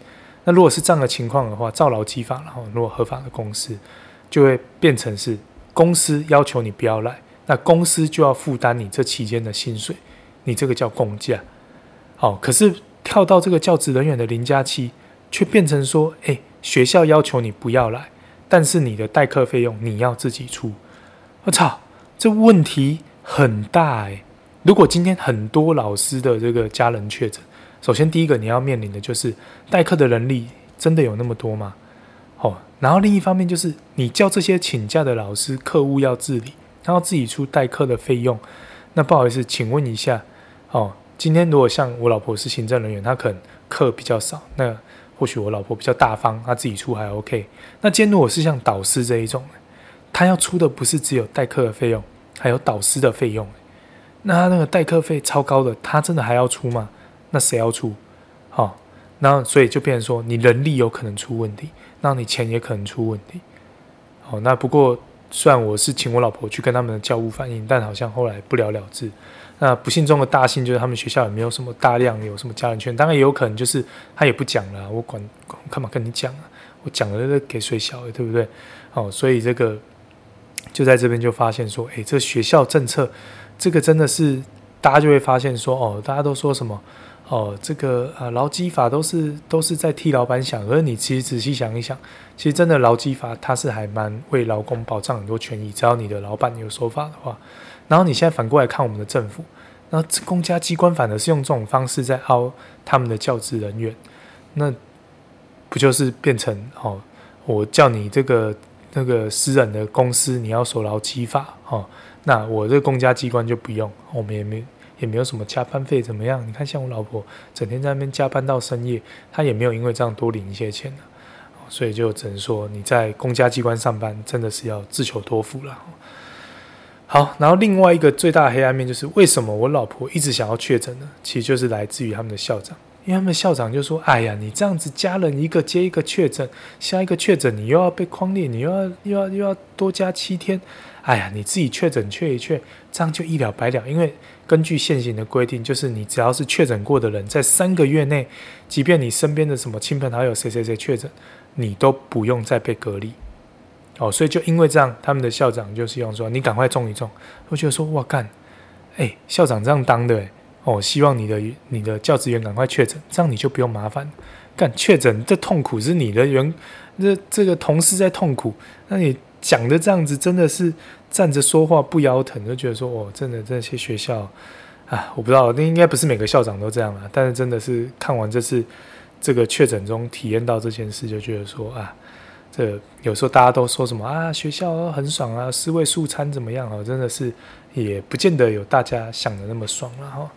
那如果是这样的情况的话，照劳基法，然后如果合法的公司。就会变成是公司要求你不要来，那公司就要负担你这期间的薪水，你这个叫公假。好，可是跳到这个教职人员的零加七，却变成说，哎，学校要求你不要来，但是你的代课费用你要自己出。我操，这问题很大哎！如果今天很多老师的这个家人确诊，首先第一个你要面临的就是代课的人力真的有那么多吗？哦，然后另一方面就是你叫这些请假的老师，客户要自理，然后自己出代课的费用。那不好意思，请问一下，哦，今天如果像我老婆是行政人员，她可能课比较少，那或许我老婆比较大方，她自己出还 OK。那今天如果是像导师这一种，他要出的不是只有代课的费用，还有导师的费用。那他那个代课费超高的，他真的还要出吗？那谁要出？好、哦，然后所以就变成说，你人力有可能出问题。那你钱也可能出问题，好，那不过虽然我是请我老婆去跟他们的教务反映，但好像后来不了了之。那不幸中的大幸就是他们学校也没有什么大量有什么家人圈，当然也有可能就是他也不讲了，我管干嘛跟你讲啊？我讲了给谁晓得，对不对？哦，所以这个就在这边就发现说，诶，这学校政策这个真的是大家就会发现说，哦，大家都说什么？哦，这个呃，劳基法都是都是在替老板想，而你其实仔细想一想，其实真的劳基法它是还蛮为劳工保障很多权益，只要你的老板有说法的话。然后你现在反过来看我们的政府，那公家机关反而是用这种方式在凹他们的教职人员，那不就是变成哦，我叫你这个那个私人的公司你要守劳基法哦，那我这个公家机关就不用，我们也没。也没有什么加班费怎么样？你看，像我老婆整天在那边加班到深夜，她也没有因为这样多领一些钱，所以就只能说你在公家机关上班真的是要自求多福了。好，然后另外一个最大的黑暗面就是为什么我老婆一直想要确诊呢？其实就是来自于他们的校长，因为他们校长就说：“哎呀，你这样子家人一个接一个确诊，下一个确诊你又要被框列，你又要又要又要多加七天。”哎呀，你自己确诊确一确，这样就一了百了。因为根据现行的规定，就是你只要是确诊过的人，在三个月内，即便你身边的什么亲朋好友谁谁谁确诊，你都不用再被隔离。哦，所以就因为这样，他们的校长就希望说，你赶快种一种。我觉得说，哇干，哎，校长这样当的，哦，希望你的你的教职员赶快确诊，这样你就不用麻烦。干确诊这痛苦是你的员，这这个同事在痛苦，那你。讲的这样子真的是站着说话不腰疼，就觉得说哦，真的这些学校啊，我不知道，那应该不是每个校长都这样啊。但是真的是看完这次这个确诊中体验到这件事，就觉得说啊，这有时候大家都说什么啊，学校很爽啊，四位数餐怎么样啊？真的是也不见得有大家想的那么爽了哈。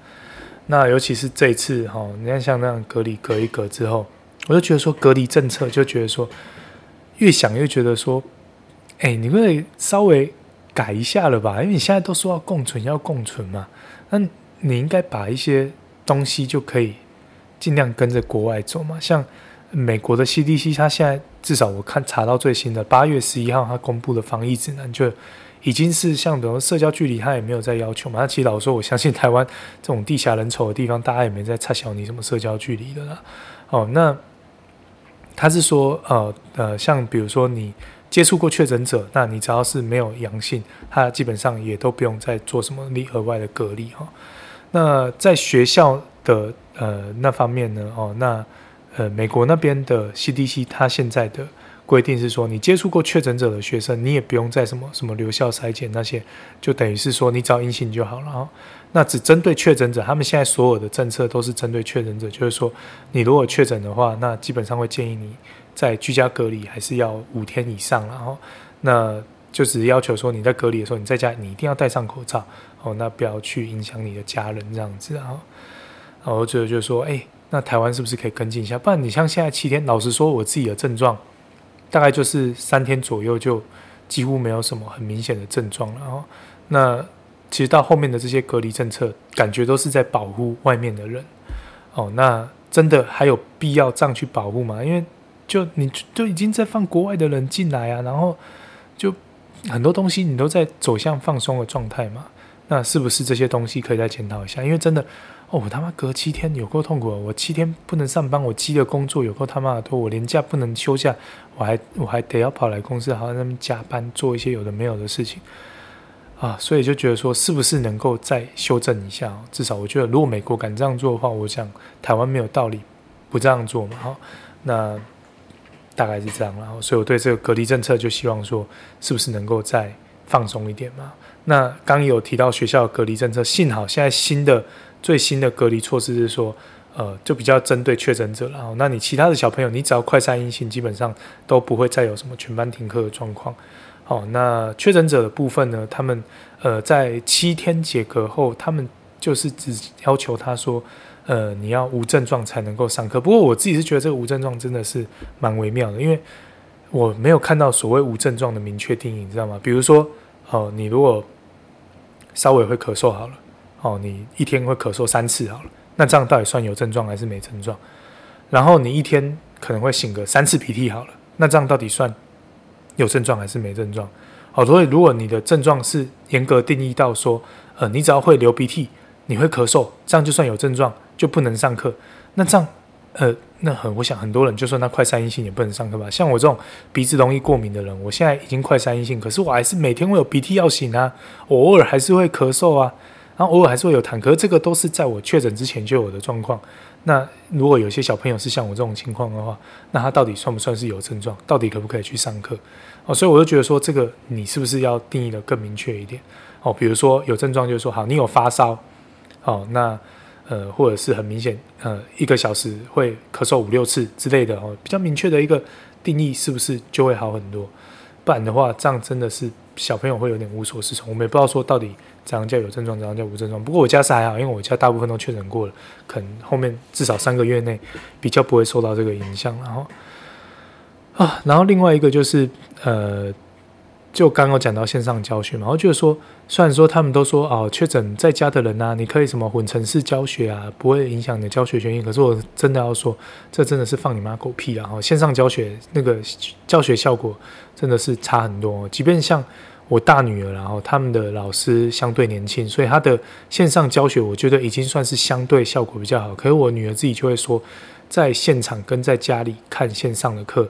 那尤其是这一次哈，你看像那样隔离隔一隔之后，我就觉得说隔离政策，就觉得说越想越觉得说。哎、欸，你会稍微改一下了吧？因为你现在都说要共存，要共存嘛，那你应该把一些东西就可以尽量跟着国外走嘛。像美国的 CDC，它现在至少我看查到最新的八月十一号，它公布的防疫指南就已经是像比如社交距离，它也没有再要求嘛。那其实老实说，我相信台湾这种地狭人稠的地方，大家也没在插小你什么社交距离的啦。哦，那他是说，呃呃，像比如说你。接触过确诊者，那你只要是没有阳性，他基本上也都不用再做什么额外的隔离哈。那在学校的呃那方面呢，哦，那呃美国那边的 CDC，他现在的规定是说，你接触过确诊者的学生，你也不用再什么什么留校筛检那些，就等于是说你只要阴性就好了哈。那只针对确诊者，他们现在所有的政策都是针对确诊者，就是说你如果确诊的话，那基本上会建议你。在居家隔离还是要五天以上，然后那就只是要求说你在隔离的时候，你在家你一定要戴上口罩哦，那不要去影响你的家人这样子啊。然后最后就是说，哎，那台湾是不是可以跟进一下？不然你像现在七天，老实说，我自己的症状大概就是三天左右就几乎没有什么很明显的症状了。然后，那其实到后面的这些隔离政策，感觉都是在保护外面的人。哦，那真的还有必要这样去保护吗？因为就你就已经在放国外的人进来啊，然后就很多东西你都在走向放松的状态嘛。那是不是这些东西可以再检讨一下？因为真的，哦，我他妈隔七天有够痛苦，我七天不能上班，我积的工作有够他妈的多，我连假不能休假，我还我还得要跑来公司，好像在那边加班做一些有的没有的事情啊，所以就觉得说，是不是能够再修正一下？至少我觉得，如果美国敢这样做的话，我想台湾没有道理不这样做嘛。好，那大概是这样，然后所以我对这个隔离政策就希望说，是不是能够再放松一点嘛？那刚有提到学校隔离政策，幸好现在新的最新的隔离措施是说，呃，就比较针对确诊者。然后，那你其他的小朋友，你只要快筛阴性，基本上都不会再有什么全班停课的状况。好，那确诊者的部分呢，他们呃在七天解隔后，他们就是只要求他说，呃，你要无症状才能够上课。不过我自己是觉得这个无症状真的是蛮微妙的，因为我没有看到所谓无症状的明确定义，你知道吗？比如说。哦，你如果稍微会咳嗽好了，哦，你一天会咳嗽三次好了，那这样到底算有症状还是没症状？然后你一天可能会醒个三次鼻涕好了，那这样到底算有症状还是没症状？好，所以如果你的症状是严格定义到说，呃，你只要会流鼻涕，你会咳嗽，这样就算有症状，就不能上课，那这样。呃，那很，我想很多人就说那快三阴性也不能上课吧？像我这种鼻子容易过敏的人，我现在已经快三阴性，可是我还是每天会有鼻涕要擤啊，我偶尔还是会咳嗽啊，然后偶尔还是会有痰，可是这个都是在我确诊之前就有的状况。那如果有些小朋友是像我这种情况的话，那他到底算不算是有症状？到底可不可以去上课？哦，所以我就觉得说，这个你是不是要定义得更明确一点？哦，比如说有症状就是说，好，你有发烧，哦，那。呃，或者是很明显，呃，一个小时会咳嗽五六次之类的哦，比较明确的一个定义，是不是就会好很多？不然的话，这样真的是小朋友会有点无所适从。我们也不知道说到底怎样叫有症状，怎样叫无症状。不过我家是还好，因为我家大部分都确诊过了，可能后面至少三个月内比较不会受到这个影响。然后啊，然后另外一个就是呃。就刚刚讲到线上教学嘛，我觉得说，虽然说他们都说哦，确诊在家的人呐、啊，你可以什么混成式教学啊，不会影响你的教学权益。可是我真的要说，这真的是放你妈狗屁啊！哈，线上教学那个教学效果真的是差很多。即便像我大女儿，然后他们的老师相对年轻，所以他的线上教学，我觉得已经算是相对效果比较好。可是我女儿自己就会说，在现场跟在家里看线上的课，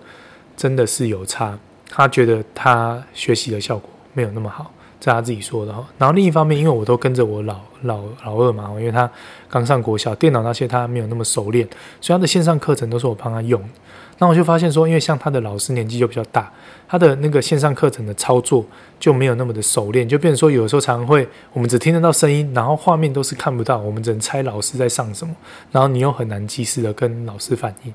真的是有差。他觉得他学习的效果没有那么好，这他自己说的。然后另一方面，因为我都跟着我老老老二嘛，因为他刚上国小，电脑那些他没有那么熟练，所以他的线上课程都是我帮他用。那我就发现说，因为像他的老师年纪就比较大，他的那个线上课程的操作就没有那么的熟练，就变成说有的时候常会我们只听得到声音，然后画面都是看不到，我们只能猜老师在上什么，然后你又很难及时的跟老师反映，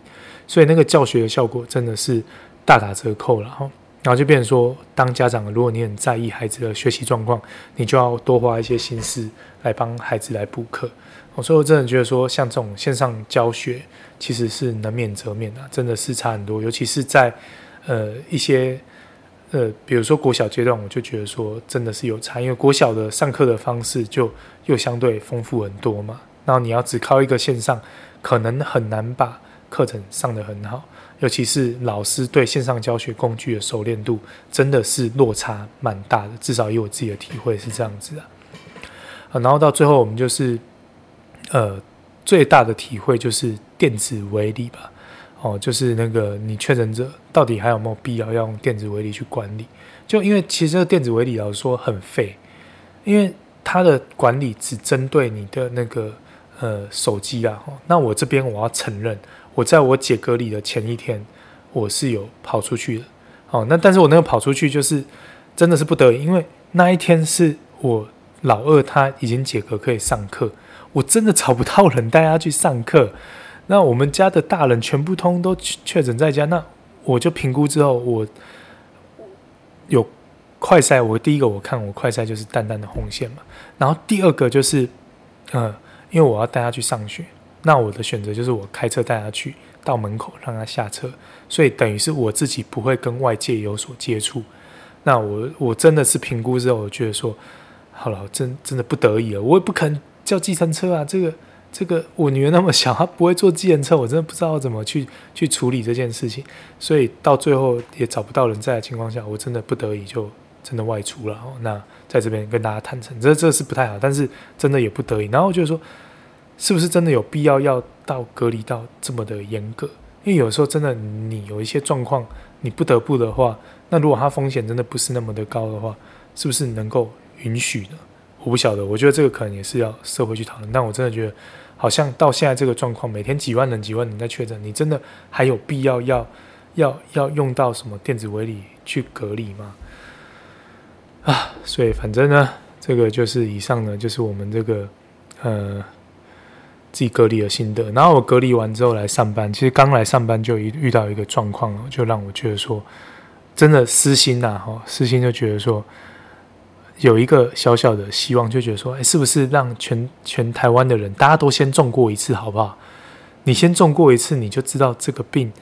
所以那个教学的效果真的是大打折扣了哈。然后就变成说，当家长，如果你很在意孩子的学习状况，你就要多花一些心思来帮孩子来补课。所以我真的觉得说，像这种线上教学，其实是能免则免的，真的是差很多。尤其是在呃一些呃，比如说国小阶段，我就觉得说真的是有差，因为国小的上课的方式就又相对丰富很多嘛。然后你要只靠一个线上，可能很难把课程上得很好。尤其是老师对线上教学工具的熟练度，真的是落差蛮大的。至少以我自己的体会是这样子啊。啊，然后到最后我们就是，呃，最大的体会就是电子围篱吧。哦，就是那个你确诊者到底还有没有必要要用电子围篱去管理？就因为其实这个电子围篱老实说很废，因为它的管理只针对你的那个呃手机啊。那我这边我要承认。我在我解隔离的前一天，我是有跑出去的，哦，那但是我那个跑出去就是真的是不得已，因为那一天是我老二他已经解隔可以上课，我真的找不到人带他去上课，那我们家的大人全部通都确诊在家，那我就评估之后，我有快筛，我第一个我看我快筛就是淡淡的红线嘛，然后第二个就是，呃，因为我要带他去上学。那我的选择就是我开车带他去到门口让他下车，所以等于是我自己不会跟外界有所接触。那我我真的是评估之后，我觉得说，好了，真真的不得已了，我也不肯叫计程车啊。这个这个，我女儿那么小，她不会坐计程车，我真的不知道怎么去 <laughs> 去处理这件事情。所以到最后也找不到人在的情况下，我真的不得已就真的外出了。那在这边跟大家坦诚，这这是不太好，但是真的也不得已。然后就是说，是不是真的有必要要到隔离到这么的严格？因为有时候真的你有一些状况，你不得不的话，那如果它风险真的不是那么的高的话，是不是能够允许呢？我不晓得，我觉得这个可能也是要社会去讨论。但我真的觉得，好像到现在这个状况，每天几万人、几万人在确诊，你真的还有必要要要要用到什么电子围篱去隔离吗？啊，所以反正呢，这个就是以上呢，就是我们这个呃自己隔离的心得。然后我隔离完之后来上班，其实刚来上班就遇遇到一个状况，就让我觉得说，真的私心呐，哈，私心就觉得说，有一个小小的希望，就觉得说，哎，是不是让全全台湾的人，大家都先中过一次，好不好？你先中过一次，你就知道这个病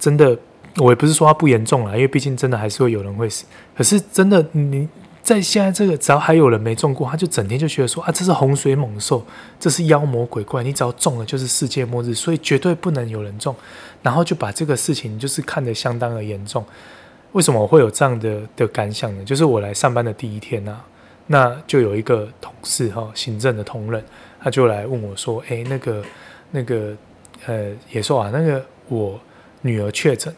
真的。我也不是说它不严重啦，因为毕竟真的还是会有人会死。可是真的，你在现在这个，只要还有人没中过，他就整天就觉得说啊，这是洪水猛兽，这是妖魔鬼怪，你只要中了就是世界末日，所以绝对不能有人中。然后就把这个事情就是看得相当的严重。为什么我会有这样的的感想呢？就是我来上班的第一天啊，那就有一个同事哈，行政的同仁，他就来问我说：“哎，那个那个呃，野兽啊，那个我女儿确诊。”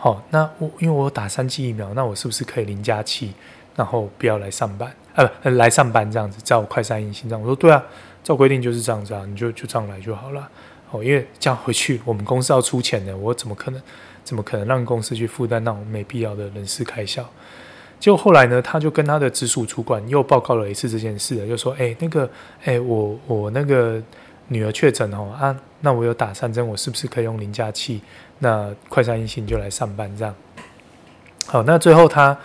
好、那我因为我打三剂疫苗，那我是不是可以零加七，然后不要来上班？呃，不，来上班这样子，照快三阴性这样。我说对啊，照规定就是这样子啊，你就就这样来就好了。哦，因为这样回去我们公司要出钱的，我怎么可能怎么可能让公司去负担那种没必要的人事开销？结果后来呢，他就跟他的直属主管又报告了一次这件事，就说：哎，那个，哎，我我那个女儿确诊哦啊，那我有打三针，我是不是可以用零加七？那快三阴性就来上班，这样。好，那最后他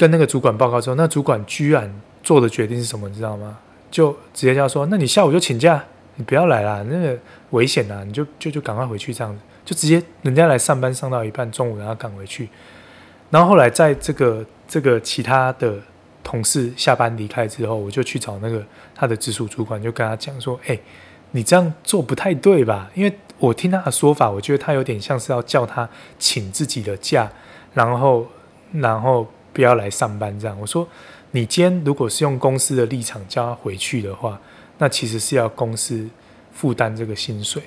跟那个主管报告之后，那主管居然做的决定是什么？你知道吗？就直接叫说：“那你下午就请假，你不要来啦，那个危险啊，你就就就赶快回去这样子。”就直接人家来上班上到一半，中午然后赶回去。然后后来在这个这个其他的同事下班离开之后，我就去找那个他的直属主管，就跟他讲说：“哎，你这样做不太对吧？因为。”我听他的说法，我觉得他有点像是要叫他请自己的假，然后然后不要来上班这样。我说，你今天如果是用公司的立场叫他回去的话，那其实是要公司负担这个薪水，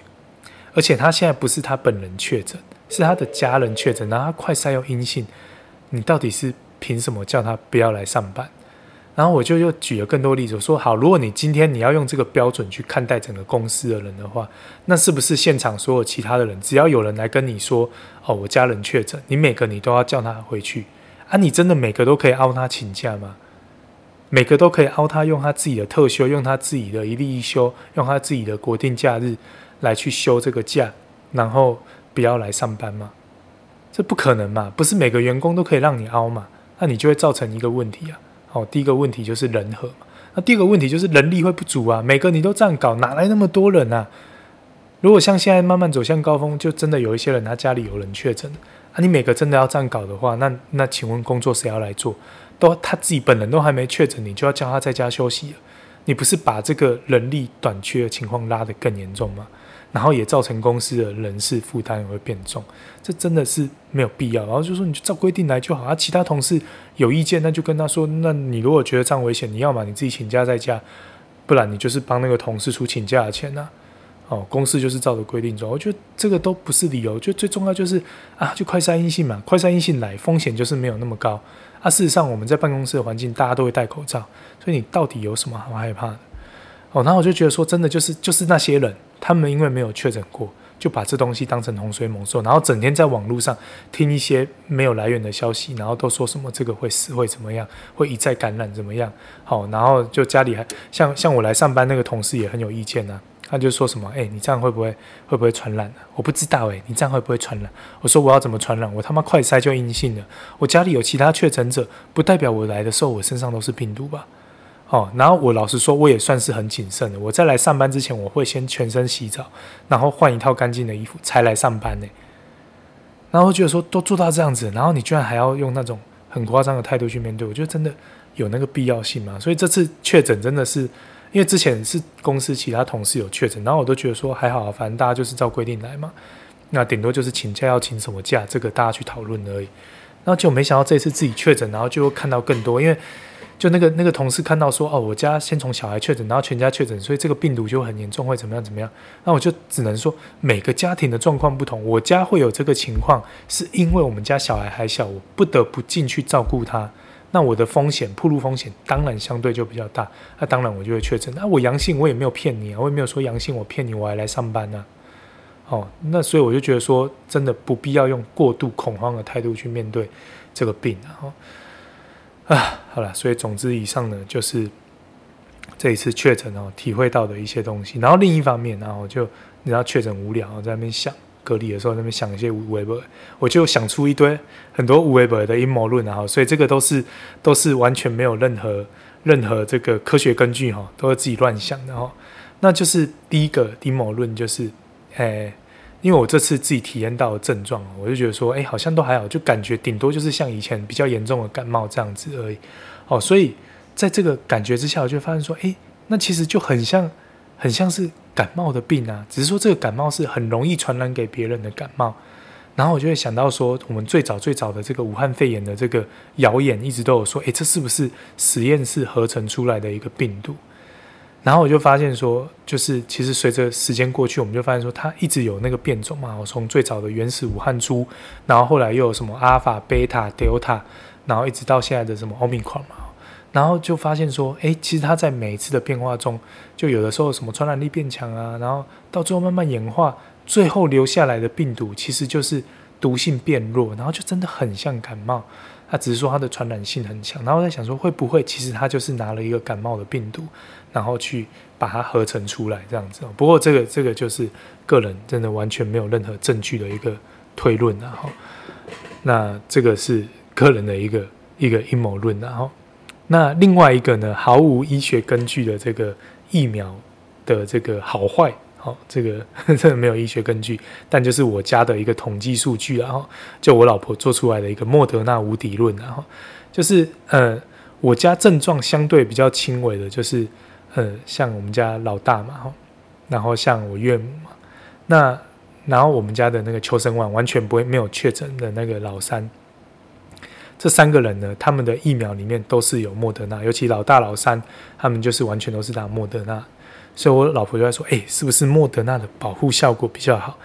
而且他现在不是他本人确诊，是他的家人确诊，然后他快筛又阴性，你到底是凭什么叫他不要来上班？然后我就又举了更多例子，我说好，如果你今天你要用这个标准去看待整个公司的人的话，那是不是现场所有其他的人，只要有人来跟你说，哦，我家人确诊，你每个你都要叫他回去啊？你真的每个都可以凹他请假吗？每个都可以凹他用他自己的特休，用他自己的一例一休，用他自己的国定假日来去休这个假，然后不要来上班吗？这不可能嘛？不是每个员工都可以让你凹嘛？那你就会造成一个问题啊。哦，第一个问题就是人和，那第二个问题就是人力会不足啊，每个你都这样搞，哪来那么多人啊？如果像现在慢慢走向高峰，就真的有一些人他家里有人确诊，啊，你每个真的要这样搞的话，那那请问工作谁要来做？都他自己本人都还没确诊，你就要叫他在家休息，你不是把这个人力短缺的情况拉得更严重吗？然后也造成公司的人事负担也会变重，这真的是没有必要。然后就说你就照规定来就好啊。其他同事有意见，那就跟他说。那你如果觉得这样危险，你要么你自己请假在家，不然你就是帮那个同事出请假的钱呐、啊。哦，公司就是照着规定走。我觉得这个都不是理由。就最重要就是啊，就快筛阴性嘛，快筛阴性来风险就是没有那么高。啊，事实上我们在办公室的环境大家都会戴口罩，所以你到底有什么好害怕的？哦，然后我就觉得说真的就是就是那些人。他们因为没有确诊过，就把这东西当成洪水猛兽，然后整天在网络上听一些没有来源的消息，然后都说什么这个会死会怎么样，会一再感染怎么样？好，然后就家里还像像我来上班那个同事也很有意见呐、啊，他就说什么，哎，你这样会不会会不会传染、我不知道哎，你这样会不会传染？我说我要怎么传染？我他妈快筛就阴性了，我家里有其他确诊者，不代表我来的时候我身上都是病毒吧？哦，然后我老实说，我也算是很谨慎的。我在来上班之前，我会先全身洗澡，然后换一套干净的衣服才来上班呢。然后觉得说，都做到这样子，然后你居然还要用那种很夸张的态度去面对，我觉得真的有那个必要性吗？所以这次确诊真的是，因为之前是公司其他同事有确诊，然后我都觉得说还好，反正大家就是照规定来嘛，那顶多就是请假要请什么假，这个大家去讨论而已。然后就没想到这次自己确诊，然后就看到更多，因为。就那个那个同事看到说哦，我家先从小孩确诊，然后全家确诊，所以这个病毒就很严重，会怎么样怎么样？那我就只能说每个家庭的状况不同。我家会有这个情况，是因为我们家小孩还小，我不得不进去照顾他。那我的风险、暴露风险当然相对就比较大。那当然我就会确诊。那我阳性，我也没有骗你啊，我也没有说阳性我骗你，我还来上班呢。哦，那所以我就觉得说，真的不必要用过度恐慌的态度去面对这个病啊。啊，好了，所以总之以上呢，就是这一次确诊哦，体会到的一些东西。然后另一方面，然后就你知道确诊无聊，在那边想隔离的时候，那边想一些无为不为，我就想出一堆很多无为不为的阴谋论，然后所以这个都是都是完全没有任何任何这个科学根据哈，都是自己乱想的哈。那就是第一个阴谋论就是，哎。因为我这次自己体验到的症状，我就觉得说，哎，好像都还好，就感觉顶多就是像以前比较严重的感冒这样子而已。哦，所以在这个感觉之下，我就发现说，哎，那其实就很像，很像是感冒的病啊，只是说这个感冒是很容易传染给别人的感冒。然后我就会想到说，我们最早最早的这个武汉肺炎的这个谣言，一直都有说，哎，这是不是实验室合成出来的一个病毒？然后我就发现说，就是其实随着时间过去，我们就发现说，它一直有那个变种嘛。我从最早的原始武汉株，然后后来又有什么阿尔法、贝塔、德尔塔，然后一直到现在的什么奥密克戎。然后就发现说，诶，其实它在每一次的变化中，就有的时候什么传染力变强啊，然后到最后慢慢演化，最后留下来的病毒其实就是毒性变弱，然后就真的很像感冒。它只是说它的传染性很强。然后在想说，会不会其实它就是拿了一个感冒的病毒？然后去把它合成出来，这样子。不过这个这个就是个人真的完全没有任何证据的一个推论，然后那这个是个人的一个一个阴谋论，然后那另外一个呢，毫无医学根据的这个疫苗的这个好坏，好，这个 <laughs> 真的没有医学根据，但就是我家的一个统计数据，然后就我老婆做出来的一个莫德纳无敌论，然后就是呃，我家症状相对比较轻微的，就是。呃，像我们家老大嘛，然后像我岳母嘛，那然后我们家的那个邱生万完全不会没有确诊的那个老三，这三个人呢，他们的疫苗里面都是有莫德纳，尤其老大老三，他们就是完全都是打莫德纳，所以我老婆就在说，哎，是不是莫德纳的保护效果比较好？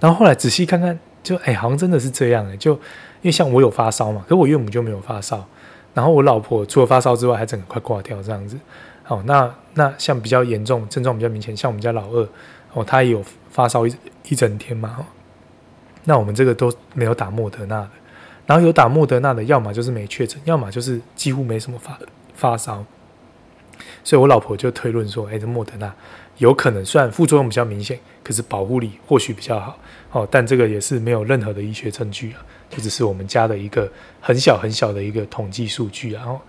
然后后来仔细看看，就哎，好像真的是这样哎，就因为像我有发烧嘛，可是我岳母就没有发烧，然后我老婆除了发烧之外，还整个快挂掉这样子。哦，那那像比较严重、症状比较明显，像我们家老二，哦，他也有发烧一一整天嘛，哦，那我们这个都没有打莫德纳的，然后有打莫德纳的，要么就是没确诊，要么就是几乎没什么发发烧，所以我老婆就推论说，哎，这莫德纳有可能虽然副作用比较明显，可是保护力或许比较好，哦，但这个也是没有任何的医学证据啊，这只是我们家的一个很小很小的一个统计数据，然后。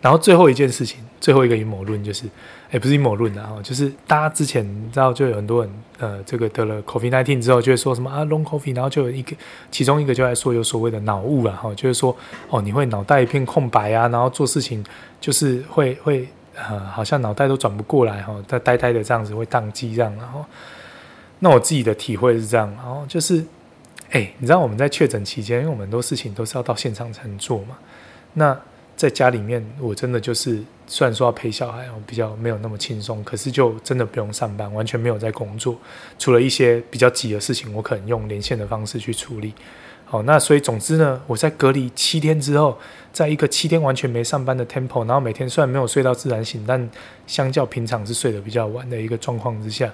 然后最后一件事情，最后一个阴谋论就是，哎，不是阴谋论啊，就是大家之前你知道，就有很多人，呃，这个得了 COVID-19 之后，就会说什么啊，Long COVID，然后就有一个，其中一个就在说有所谓的脑雾啊，哈，就是说，哦，你会脑袋一片空白啊，然后做事情就是会会，呃，好像脑袋都转不过来哈，呆呆呆的这样子会宕机这样，然后，那我自己的体会是这样，然后就是，哎，你知道我们在确诊期间，因为我们很多事情都是要到现场才能做嘛，那。在家里面，我真的就是虽然说要陪小孩，我比较没有那么轻松，可是就真的不用上班，完全没有在工作，除了一些比较急的事情，我可能用连线的方式去处理。好，那所以总之呢，我在隔离七天之后，在一个七天完全没上班的 temple，然后每天虽然没有睡到自然醒，但相较平常是睡得比较晚的一个状况之下，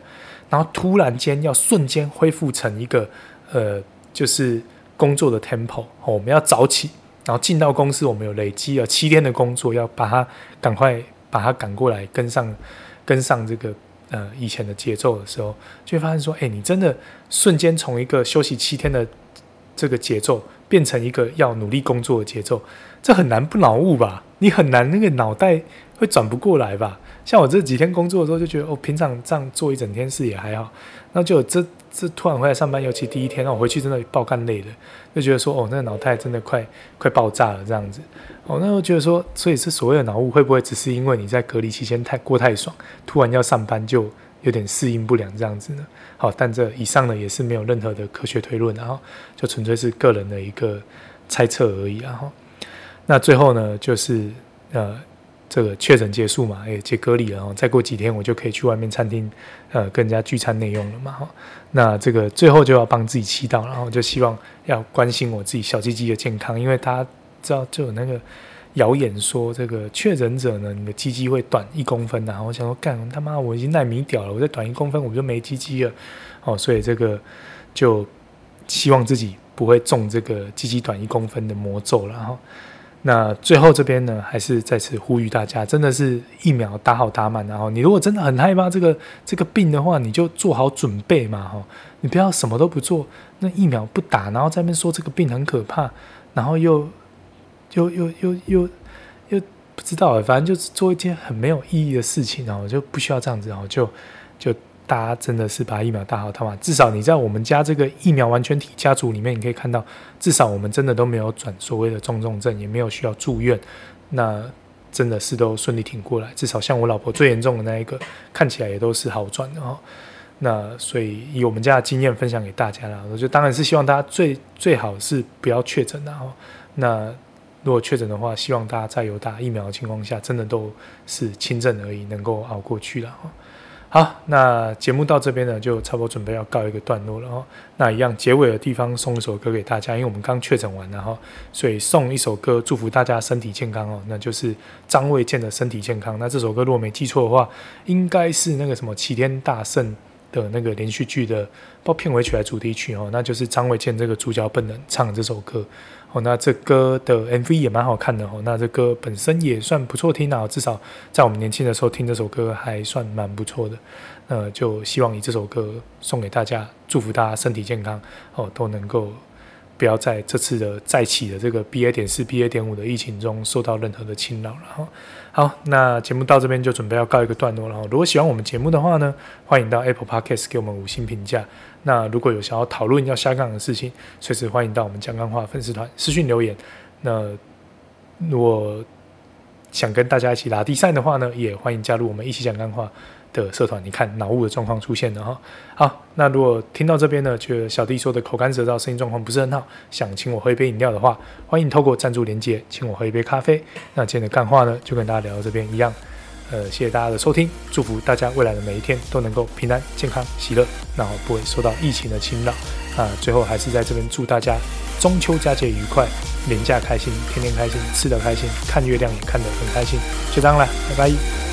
然后突然间要瞬间恢复成一个呃，就是工作的 tempo，我们要早起。然后进到公司，我们有累积了七天的工作，要把它赶快把它赶过来，跟上跟上这个呃以前的节奏的时候，就会发现说，哎，你真的瞬间从一个休息七天的这个节奏，变成一个要努力工作的节奏，这很难不脑雾吧？你很难那个脑袋会转不过来吧？像我这几天工作的时候就觉得，哦，平常这样做一整天事也还好，那就这这突然回来上班，尤其第一天，那我回去真的爆干累了，就觉得说，哦，那个脑袋真的快快爆炸了这样子。哦，那我觉得说，所以是所谓的脑雾会不会只是因为你在隔离期间太过太爽，突然要上班就有点适应不良这样子呢？好，但这以上呢也是没有任何的科学推论，然后就纯粹是个人的一个猜测而已，然后。那最后呢，就是呃，这个确诊结束嘛，也解隔离了哈，再过几天我就可以去外面餐厅，呃，跟人家聚餐内用了嘛哈。那这个最后就要帮自己祈祷，然后就希望要关心我自己小鸡鸡的健康，因为大家知道就有那个谣言说，这个确诊者呢，你的鸡鸡会短一公分，然后我想说，干他妈，我已经奈米屌了，我再短一公分，我就没鸡鸡了，哦，所以这个就希望自己不会中这个鸡鸡短一公分的魔咒了然后。那最后这边呢，还是再次呼吁大家，真的是疫苗打好打满，然后你如果真的很害怕这个这个病的话，你就做好准备嘛，哈，你不要什么都不做，那疫苗不打，然后在那边说这个病很可怕，然后又又又又又又不知道，反正就是做一件很没有意义的事情，然后就不需要这样子，然后就就。大家真的是把疫苗打好，他嘛，至少你在我们家这个疫苗完全体家族里面，你可以看到，至少我们真的都没有转所谓的重症症，也没有需要住院，那真的是都顺利挺过来。至少像我老婆最严重的那一个，看起来也都是好转的哈。<laughs> 那所以以我们家的经验分享给大家了，我就当然是希望大家最最好是不要确诊的哈。那如果确诊的话，希望大家在有打疫苗的情况下，真的都是轻症而已，能够熬过去了哈。好，那节目到这边呢，就差不多准备要告一个段落了哦。那一样结尾的地方送一首歌给大家，因为我们刚确诊完，然后所以送一首歌，祝福大家身体健康哦。那就是张卫健的身体健康。那这首歌如果没记错的话，应该是那个什么齐天大圣的那个连续剧的，不知道片尾曲还主题曲哦。那就是张卫健这个主角本人唱的这首歌。哦，那这歌的 MV 也蛮好看的哦。那这歌本身也算不错听啊，至少在我们年轻的时候听这首歌还算蛮不错的。那就希望以这首歌送给大家，祝福大家身体健康哦，都能够不要在这次的再起的这个 BA 点四、BA 点五的疫情中受到任何的侵扰了哈。好，那节目到这边就准备要告一个段落了。如果喜欢我们节目的话呢，欢迎到 Apple Podcast 给我们五星评价。那如果有想要讨论要下岗的事情，随时欢迎到我们江干话粉丝团私讯留言。那如果想跟大家一起打比赛的话呢，也欢迎加入我们一起讲干话的社团。你看脑雾的状况出现了哈。好，那如果听到这边呢，觉得小弟说的口干舌燥，声音状况不是很好，想请我喝一杯饮料的话，欢迎透过赞助连接请我喝一杯咖啡。那今天的干话呢，就跟大家聊到这边一样。呃，谢谢大家的收听，祝福大家未来的每一天都能够平安、健康、喜乐，然后不会受到疫情的侵扰。啊，最后还是在这边祝大家中秋佳节愉快，连假开心，天天开心，吃得开心，看月亮也看得很开心。就这样了，拜拜。